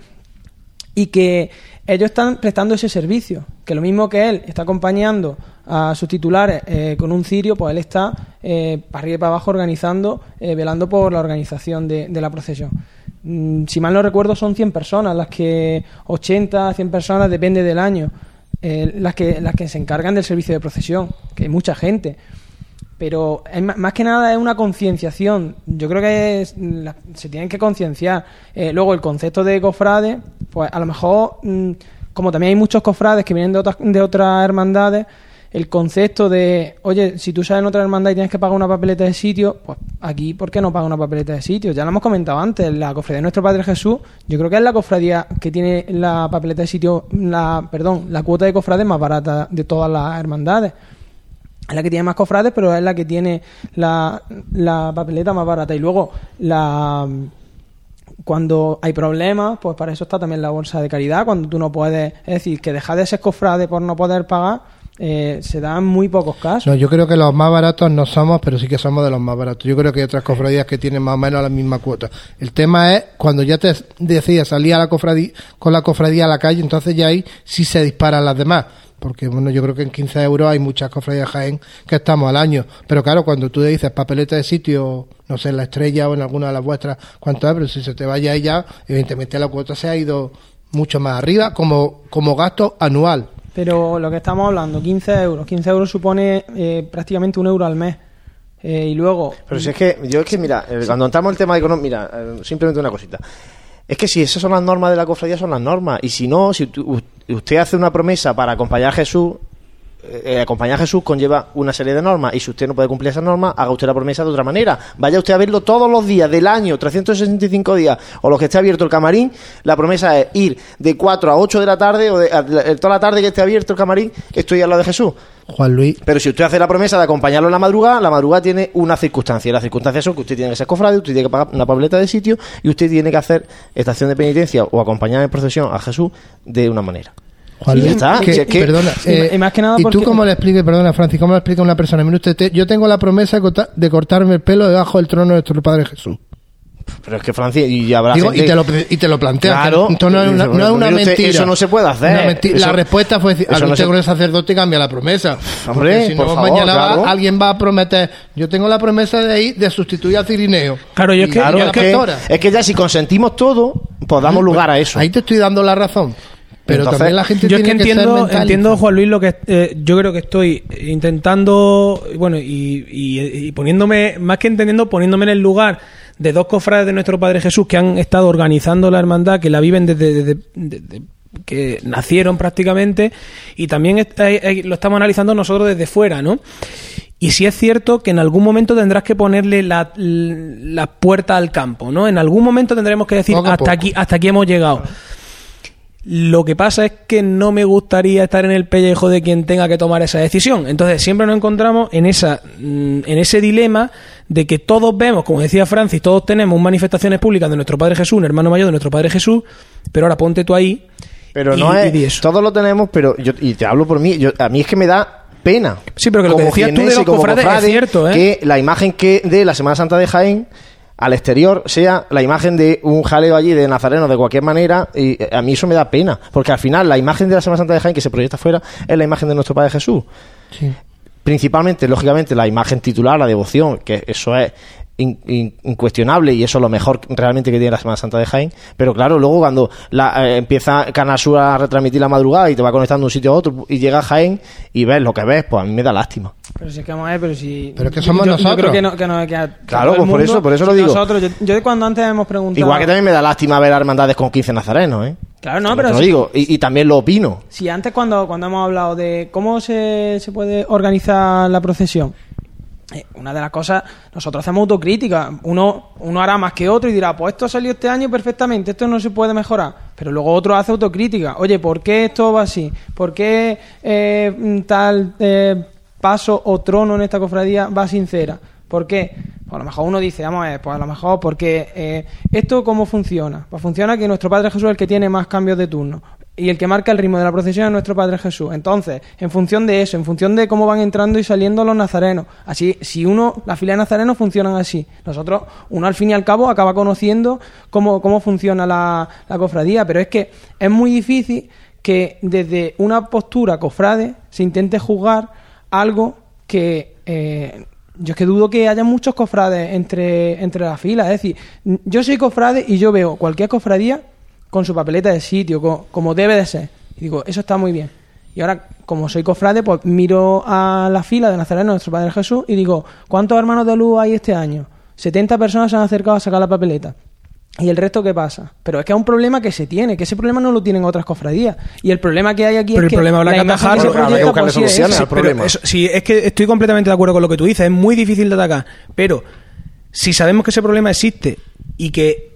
y que ellos están prestando ese servicio, que lo mismo que él está acompañando a sus titulares eh, con un cirio, pues él está eh, para arriba y para abajo organizando, eh, velando por la organización de, de la procesión. Mm, si mal no recuerdo son 100 personas, las que 80, 100 personas, depende del año, eh, las, que, las que se encargan del servicio de procesión, que hay mucha gente pero es más que nada es una concienciación. Yo creo que se tienen que concienciar. Eh, luego el concepto de cofrade, pues a lo mejor, mm, como también hay muchos cofrades que vienen de otras, de otras hermandades, el concepto de, oye, si tú sales en otra hermandad y tienes que pagar una papeleta de sitio, pues aquí, ¿por qué no paga una papeleta de sitio? Ya lo hemos comentado antes, la cofradía de nuestro Padre Jesús, yo creo que es la cofradía que tiene la papeleta de sitio, la, perdón, la cuota de cofrades más barata de todas las hermandades es la que tiene más cofrades, pero es la que tiene la, papeleta más barata. Y luego, la cuando hay problemas, pues para eso está también la bolsa de caridad. Cuando tú no puedes, es decir, que dejar de ser cofrade por no poder pagar, eh, se dan muy pocos casos. No, yo creo que los más baratos no somos, pero sí que somos de los más baratos. Yo creo que hay otras cofradías que tienen más o menos la misma cuota. El tema es cuando ya te decides salir a la cofradía, con la cofradía a la calle, entonces ya ahí sí se disparan las demás. Porque bueno, yo creo que en 15 euros hay muchas cofradías Jaén que estamos al año. Pero claro, cuando tú dices papeleta de sitio, no sé, en la estrella o en alguna de las vuestras, ¿cuánto es? Pero si se te vaya ahí ya, evidentemente la cuota se ha ido mucho más arriba como, como gasto anual. Pero lo que estamos hablando, 15 euros. 15 euros supone eh, prácticamente un euro al mes. Eh, y luego... Pero si es que, yo es que, mira, eh, cuando entramos en el tema económico, mira, eh, simplemente una cosita. Es que si esas son las normas de la cofradía, son las normas. Y si no, si usted hace una promesa para acompañar a Jesús, eh, eh, acompañar a Jesús conlleva una serie de normas. Y si usted no puede cumplir esas normas, haga usted la promesa de otra manera. Vaya usted a verlo todos los días del año, 365 días, o los que esté abierto el camarín. La promesa es ir de 4 a 8 de la tarde, o de, a- toda la tarde que esté abierto el camarín, estoy al lado de Jesús. Juan Luis. Pero si usted hace la promesa de acompañarlo en la madrugada, la madrugada tiene una circunstancia. Y las circunstancias son que usted tiene que ser cofrade, usted tiene que pagar una papeleta de sitio y usted tiene que hacer estación de penitencia o acompañar en procesión a Jesús de una manera. Juan Y Luis, está. que- Si es que- perdona, Y- eh, y más que nada ¿y porque- tú cómo le expliques, perdona, Francis, cómo le explica una persona? Mire usted, te- yo tengo la promesa de cortarme el pelo debajo del trono de nuestro Padre Jesús. Pero es que Francia, y habrá Digo, gente- y, te lo, y te lo planteas. Claro. que no es una, no es una Mire usted, mentira. eso no se puede hacer. Una menti- Eso- la respuesta fue decir, usted se- con el sacerdote y cambia la promesa. Hombre, Porque si por no, favor, mañana va- alguien va a prometer, yo tengo la promesa de ir, de sustituir a Cirineo. Claro, yo es que- Claro, es que, es que ya si consentimos todo, pues damos lugar a eso. Ahí te estoy dando la razón. Pero Entonces, también la gente yo es tiene que que, ser entiendo, entiendo. Juan Luis, lo que eh, yo creo que estoy intentando, bueno, y, y- y poniéndome, más que entendiendo, poniéndome en el lugar de dos cofrades de nuestro Padre Jesús que han estado organizando la hermandad, que la viven desde, desde- desde que nacieron prácticamente, y también está- eh, lo estamos analizando nosotros desde fuera, ¿no? Y sí es cierto que en algún momento tendrás que ponerle la, la puerta al campo, ¿no? En algún momento tendremos que decir hasta aquí, hasta aquí hemos llegado. Lo que pasa es que no me gustaría estar en el pellejo de quien tenga que tomar esa decisión. Entonces siempre nos encontramos en esa mm, en ese dilema de que todos vemos, como decía Francis, todos tenemos manifestaciones públicas de nuestro Padre Jesús, un hermano mayor de nuestro Padre Jesús, pero ahora ponte tú ahí. Pero y- no es. eso. Todos lo tenemos, pero yo, y te hablo por mí. Yo, a mí es que me da pena. Sí, pero que lo que decías tú de los cofrades es cierto, ¿eh? Que la imagen que de la Semana Santa de Jaén al exterior sea la imagen de un jaleo allí de nazareno de cualquier manera y eh, a mí eso me da pena porque al final la imagen de la Semana Santa de Jaén que se proyecta afuera es la imagen de nuestro Padre Jesús Sí. principalmente, lógicamente, la imagen titular, la devoción, que eso es in- in- incuestionable y eso es lo mejor realmente que tiene la Semana Santa de Jaén. Pero claro, luego cuando la, eh, empieza Canal Sur a retransmitir la madrugada y te va conectando de un sitio a otro y llega a Jaén y ves lo que ves, pues a mí me da lástima. Pero si es que vamos a ver, pero si. Pero es que somos yo, Yo nosotros. creo que no, que no, que a- Claro, pues por eso- por eso lo digo. Nosotros, yo, yo cuando antes hemos preguntado. Igual que también me da lástima ver hermandades con 15 nazarenos, ¿eh? Claro, no, Te pero. lo si- digo, y, y también lo opino. Si antes cuando, cuando hemos hablado de cómo se, se puede organizar la procesión, eh, una de las cosas, nosotros hacemos autocrítica. Uno, uno hará más que otro y dirá, pues esto ha salido este año perfectamente, esto no se puede mejorar. Pero luego otro hace autocrítica. Oye, ¿por qué esto va así? ¿Por qué eh, mm, tal eh, paso o trono en esta cofradía va sincera? ¿Por qué? Pues a lo mejor uno dice, vamos a ver, pues a lo mejor porque esto cómo funciona. Pues funciona que nuestro Padre Jesús es el que tiene más cambios de turno y el que marca el ritmo de la procesión es nuestro Padre Jesús. Entonces, en función de eso, en función de cómo van entrando y saliendo los nazarenos, así, si uno, las filas de nazarenos funcionan así. Nosotros, uno al fin y al cabo acaba conociendo cómo, cómo funciona la, la cofradía, pero es que es muy difícil que desde una postura cofrade se intente juzgar algo que eh, yo es que dudo que haya muchos cofrades entre, entre las filas. Es decir, yo soy cofrade y yo veo cualquier cofradía con su papeleta de sitio, co- como debe de ser. Y digo, eso está muy bien. Y ahora, como soy cofrade, pues miro a la fila de Nazareno, nuestro Padre Jesús, y digo, ¿cuántos hermanos de luz hay este año? 70 personas se han acercado a sacar la papeleta. ¿Y el resto qué pasa? Pero es que es un problema que se tiene, que ese problema no lo tienen otras cofradías. Y el problema que hay aquí Pero es el que problema habrá la que atajarlo, habrá que buscarle pues, soluciones al problema. eso- sí, es que estoy completamente de acuerdo con lo que tú dices. Es muy difícil de atacar. Pero si sabemos que ese problema existe y que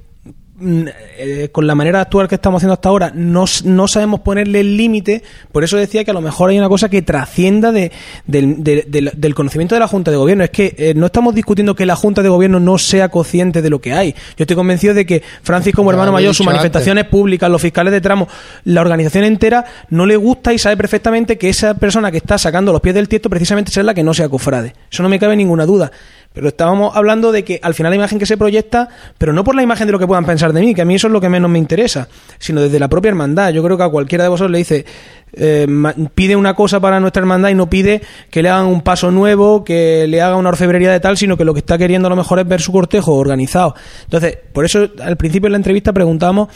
eh, con la manera de actuar que estamos haciendo hasta ahora no, no sabemos ponerle el límite, por eso decía que a lo mejor hay una cosa que trascienda de, del, de- del- del conocimiento de la Junta de Gobierno. Es que eh, no estamos discutiendo que la Junta de Gobierno no sea consciente de lo que hay. Yo estoy convencido de que Francis como hermano mayor, sus manifestaciones públicas, los fiscales de tramo, la organización entera no le gusta y sabe perfectamente que esa persona que está sacando los pies del tiesto precisamente será la que no sea cofrade. Eso no me cabe ninguna duda. Pero estábamos hablando de que al final la imagen que se proyecta, pero no por la imagen de lo que puedan pensar de mí, que a mí eso es lo que menos me interesa, sino desde la propia hermandad. Yo creo que a cualquiera de vosotros le dice, eh, pide una cosa para nuestra hermandad y no pide que le hagan un paso nuevo, que le haga una orfebrería de tal, sino que lo que está queriendo a lo mejor es ver su cortejo organizado. Entonces, por eso al principio de la entrevista preguntamos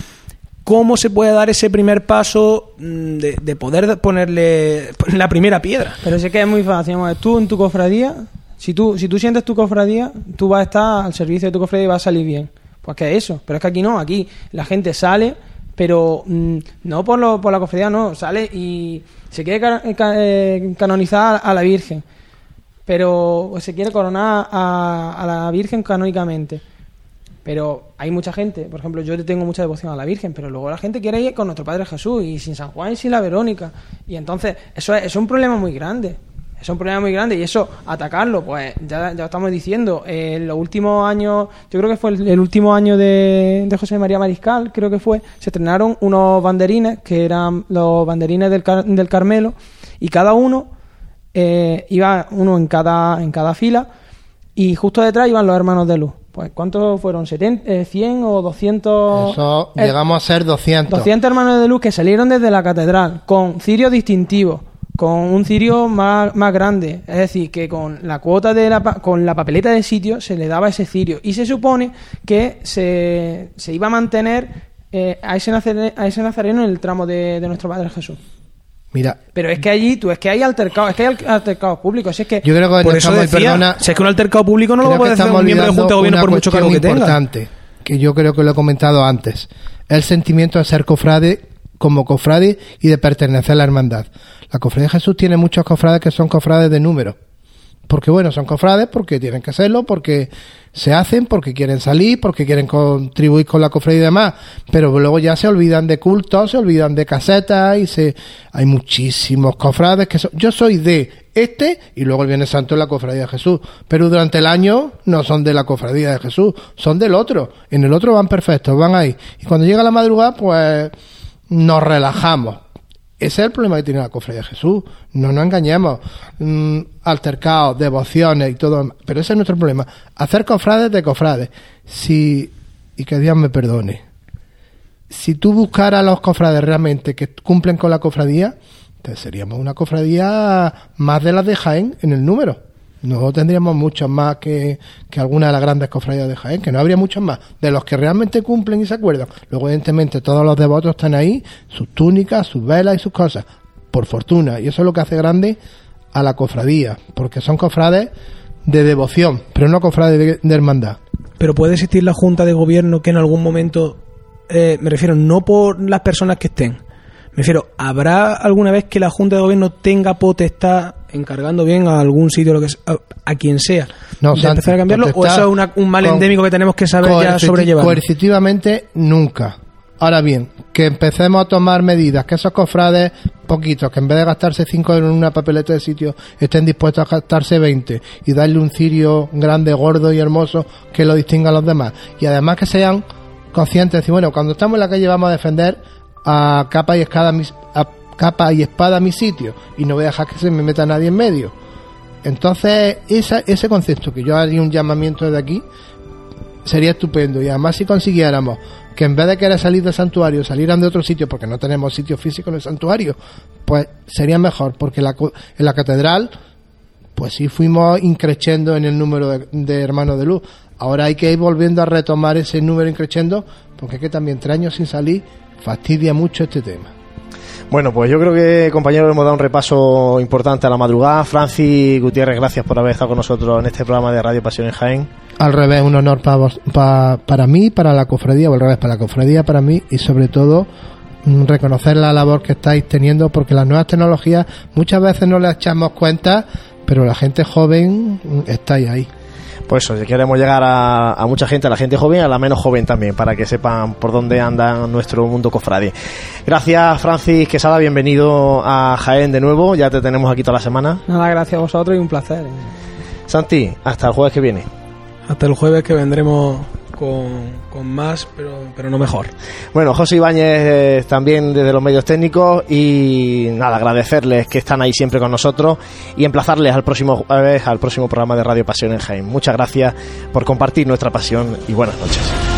cómo se puede dar ese primer paso mm, de, de poder ponerle la primera piedra. Pero sí que es muy fácil. Tú en tu cofradía, si tú, si tú sientes tu cofradía, tú vas a estar al servicio de tu cofradía y va a salir bien. Pues que es eso. Pero es que aquí no, aquí la gente sale, pero mm, no por, lo, por la cofradía, no. Sale y se quiere eh, canonizar a la Virgen. Pero se quiere coronar a, la Virgen canónicamente. Pero hay mucha gente, por ejemplo, yo tengo mucha devoción a la Virgen, pero luego la gente quiere ir con nuestro Padre Jesús y sin San Juan y sin la Verónica. Y entonces, eso es, es un problema muy grande. Es un problema muy grande y eso, atacarlo, pues ya, ya lo estamos diciendo. Eh, en los últimos años, yo creo que fue el, el último año de, de José María Mariscal, creo que fue, se estrenaron unos banderines, que eran los banderines del, Car- del Carmelo, y cada uno eh, iba uno en cada, en cada fila, y justo detrás iban los hermanos de luz. Pues, ¿cuántos fueron? ¿70, eh, ¿100 o 200? Eso, Eh, llegamos a ser 200. 200 hermanos de luz que salieron desde la catedral con cirio distintivo, con un cirio más, más grande. Es decir, que con la cuota de la, pa- con la papeleta de sitio se le daba ese cirio. Y se supone que se, se iba a mantener eh, a, ese nazare- a ese nazareno en el tramo de, de nuestro Padre Jesús. Mira, Pero es que allí, tú, es que hay altercados, es que hay al- altercados públicos. Si es que yo creo que Por eso estamos- decía, perdona, si es que un altercado público no lo puede hacer un miembro de Junta de Gobierno por mucho cargo que tenga. importante, que yo creo que lo he comentado antes. El sentimiento de ser cofrade como cofrade y de pertenecer a la hermandad. La cofradía de Jesús tiene muchos cofrades que son cofrades de número. Porque bueno, son cofrades porque tienen que serlo, porque se hacen, porque quieren salir, porque quieren contribuir con la cofradía y demás. Pero luego ya se olvidan de cultos, se olvidan de casetas y se hay muchísimos cofrades que son, yo soy de este y luego el Viernes Santo es la cofradía de Jesús. Pero durante el año no son de la cofradía de Jesús, son del otro. En el otro van perfectos, van ahí. Y cuando llega la madrugada, pues nos relajamos. Ese es el problema que tiene la cofradía de Jesús. No nos engañemos. Mm, altercados, devociones y todo. Pero ese es nuestro problema. Hacer cofrades de cofrades. Si, y que Dios me perdone. Si tú buscaras a los cofrades realmente que cumplen con la cofradía, entonces seríamos una cofradía más de las de Jaén en el número. No tendríamos muchos más que, que alguna de las grandes cofradías de Jaén, que no habría muchos más. De los que realmente cumplen y se acuerdan. Luego, evidentemente, todos los devotos están ahí, sus túnicas, sus velas y sus cosas. Por fortuna. Y eso es lo que hace grande a la cofradía. Porque son cofrades de devoción, pero no cofrades de, de hermandad. Pero puede existir la Junta de Gobierno que en algún momento, eh, me refiero, no por las personas que estén, me refiero, ¿habrá alguna vez que la Junta de Gobierno tenga potestad, encargando bien a algún sitio, lo que sea, a, quien sea, No, de empezar a cambiarlo? ¿O eso es una- un mal endémico que tenemos que saber ya sobrellevar? Coercitivamente, nunca. Ahora bien, que empecemos a tomar medidas, que esos cofrades, poquitos, que en vez de gastarse 5 euros en una papeleta de sitio, estén dispuestos a gastarse 20 y darle un cirio grande, gordo y hermoso que lo distinga a los demás. Y además que sean conscientes de decir, bueno, cuando estamos en la calle vamos a defender a capa y espada mis, capa y espada mi sitio y no voy a dejar que se me meta nadie en medio. Entonces, esa, ese concepto que yo haría un llamamiento desde aquí, sería estupendo. Y además si consiguiéramos que en vez de querer salir del santuario, salieran de otro sitio, porque no tenemos sitio físico en el santuario, pues sería mejor, porque la, en la catedral, pues sí fuimos increciendo en el número de, de hermanos de luz. Ahora hay que ir volviendo a retomar ese número increciendo, porque es que también tres años sin salir fastidia mucho este tema. Bueno, pues yo creo que, compañeros, hemos dado un repaso importante a la madrugada. Francis Gutiérrez, gracias por haber estado con nosotros en este programa de Radio Pasión en Jaén. Al revés, un honor para, vos- pa- para mí, para la cofradía, o al revés, para la cofradía, para mí, y sobre todo mm, reconocer la labor que estáis teniendo, porque las nuevas tecnologías muchas veces no le echamos cuenta, pero la gente joven mm, estáis ahí. Pues eso, si queremos llegar a, a mucha gente, a la gente joven, a la menos joven también, para que sepan por dónde anda nuestro mundo cofrade. Gracias, Francis Quesada, bienvenido a Jaén de nuevo, ya te tenemos aquí toda la semana. Nada, gracias a vosotros y un placer. Santi, hasta el jueves que viene. Hasta el jueves que vendremos con, con más, pero, pero no mejor. Bueno, José Ibáñez eh, también desde los medios técnicos y nada, agradecerles que están ahí siempre con nosotros y emplazarles al próximo al próximo programa de Radio Pasión en Jaén. Muchas gracias por compartir nuestra pasión y buenas noches.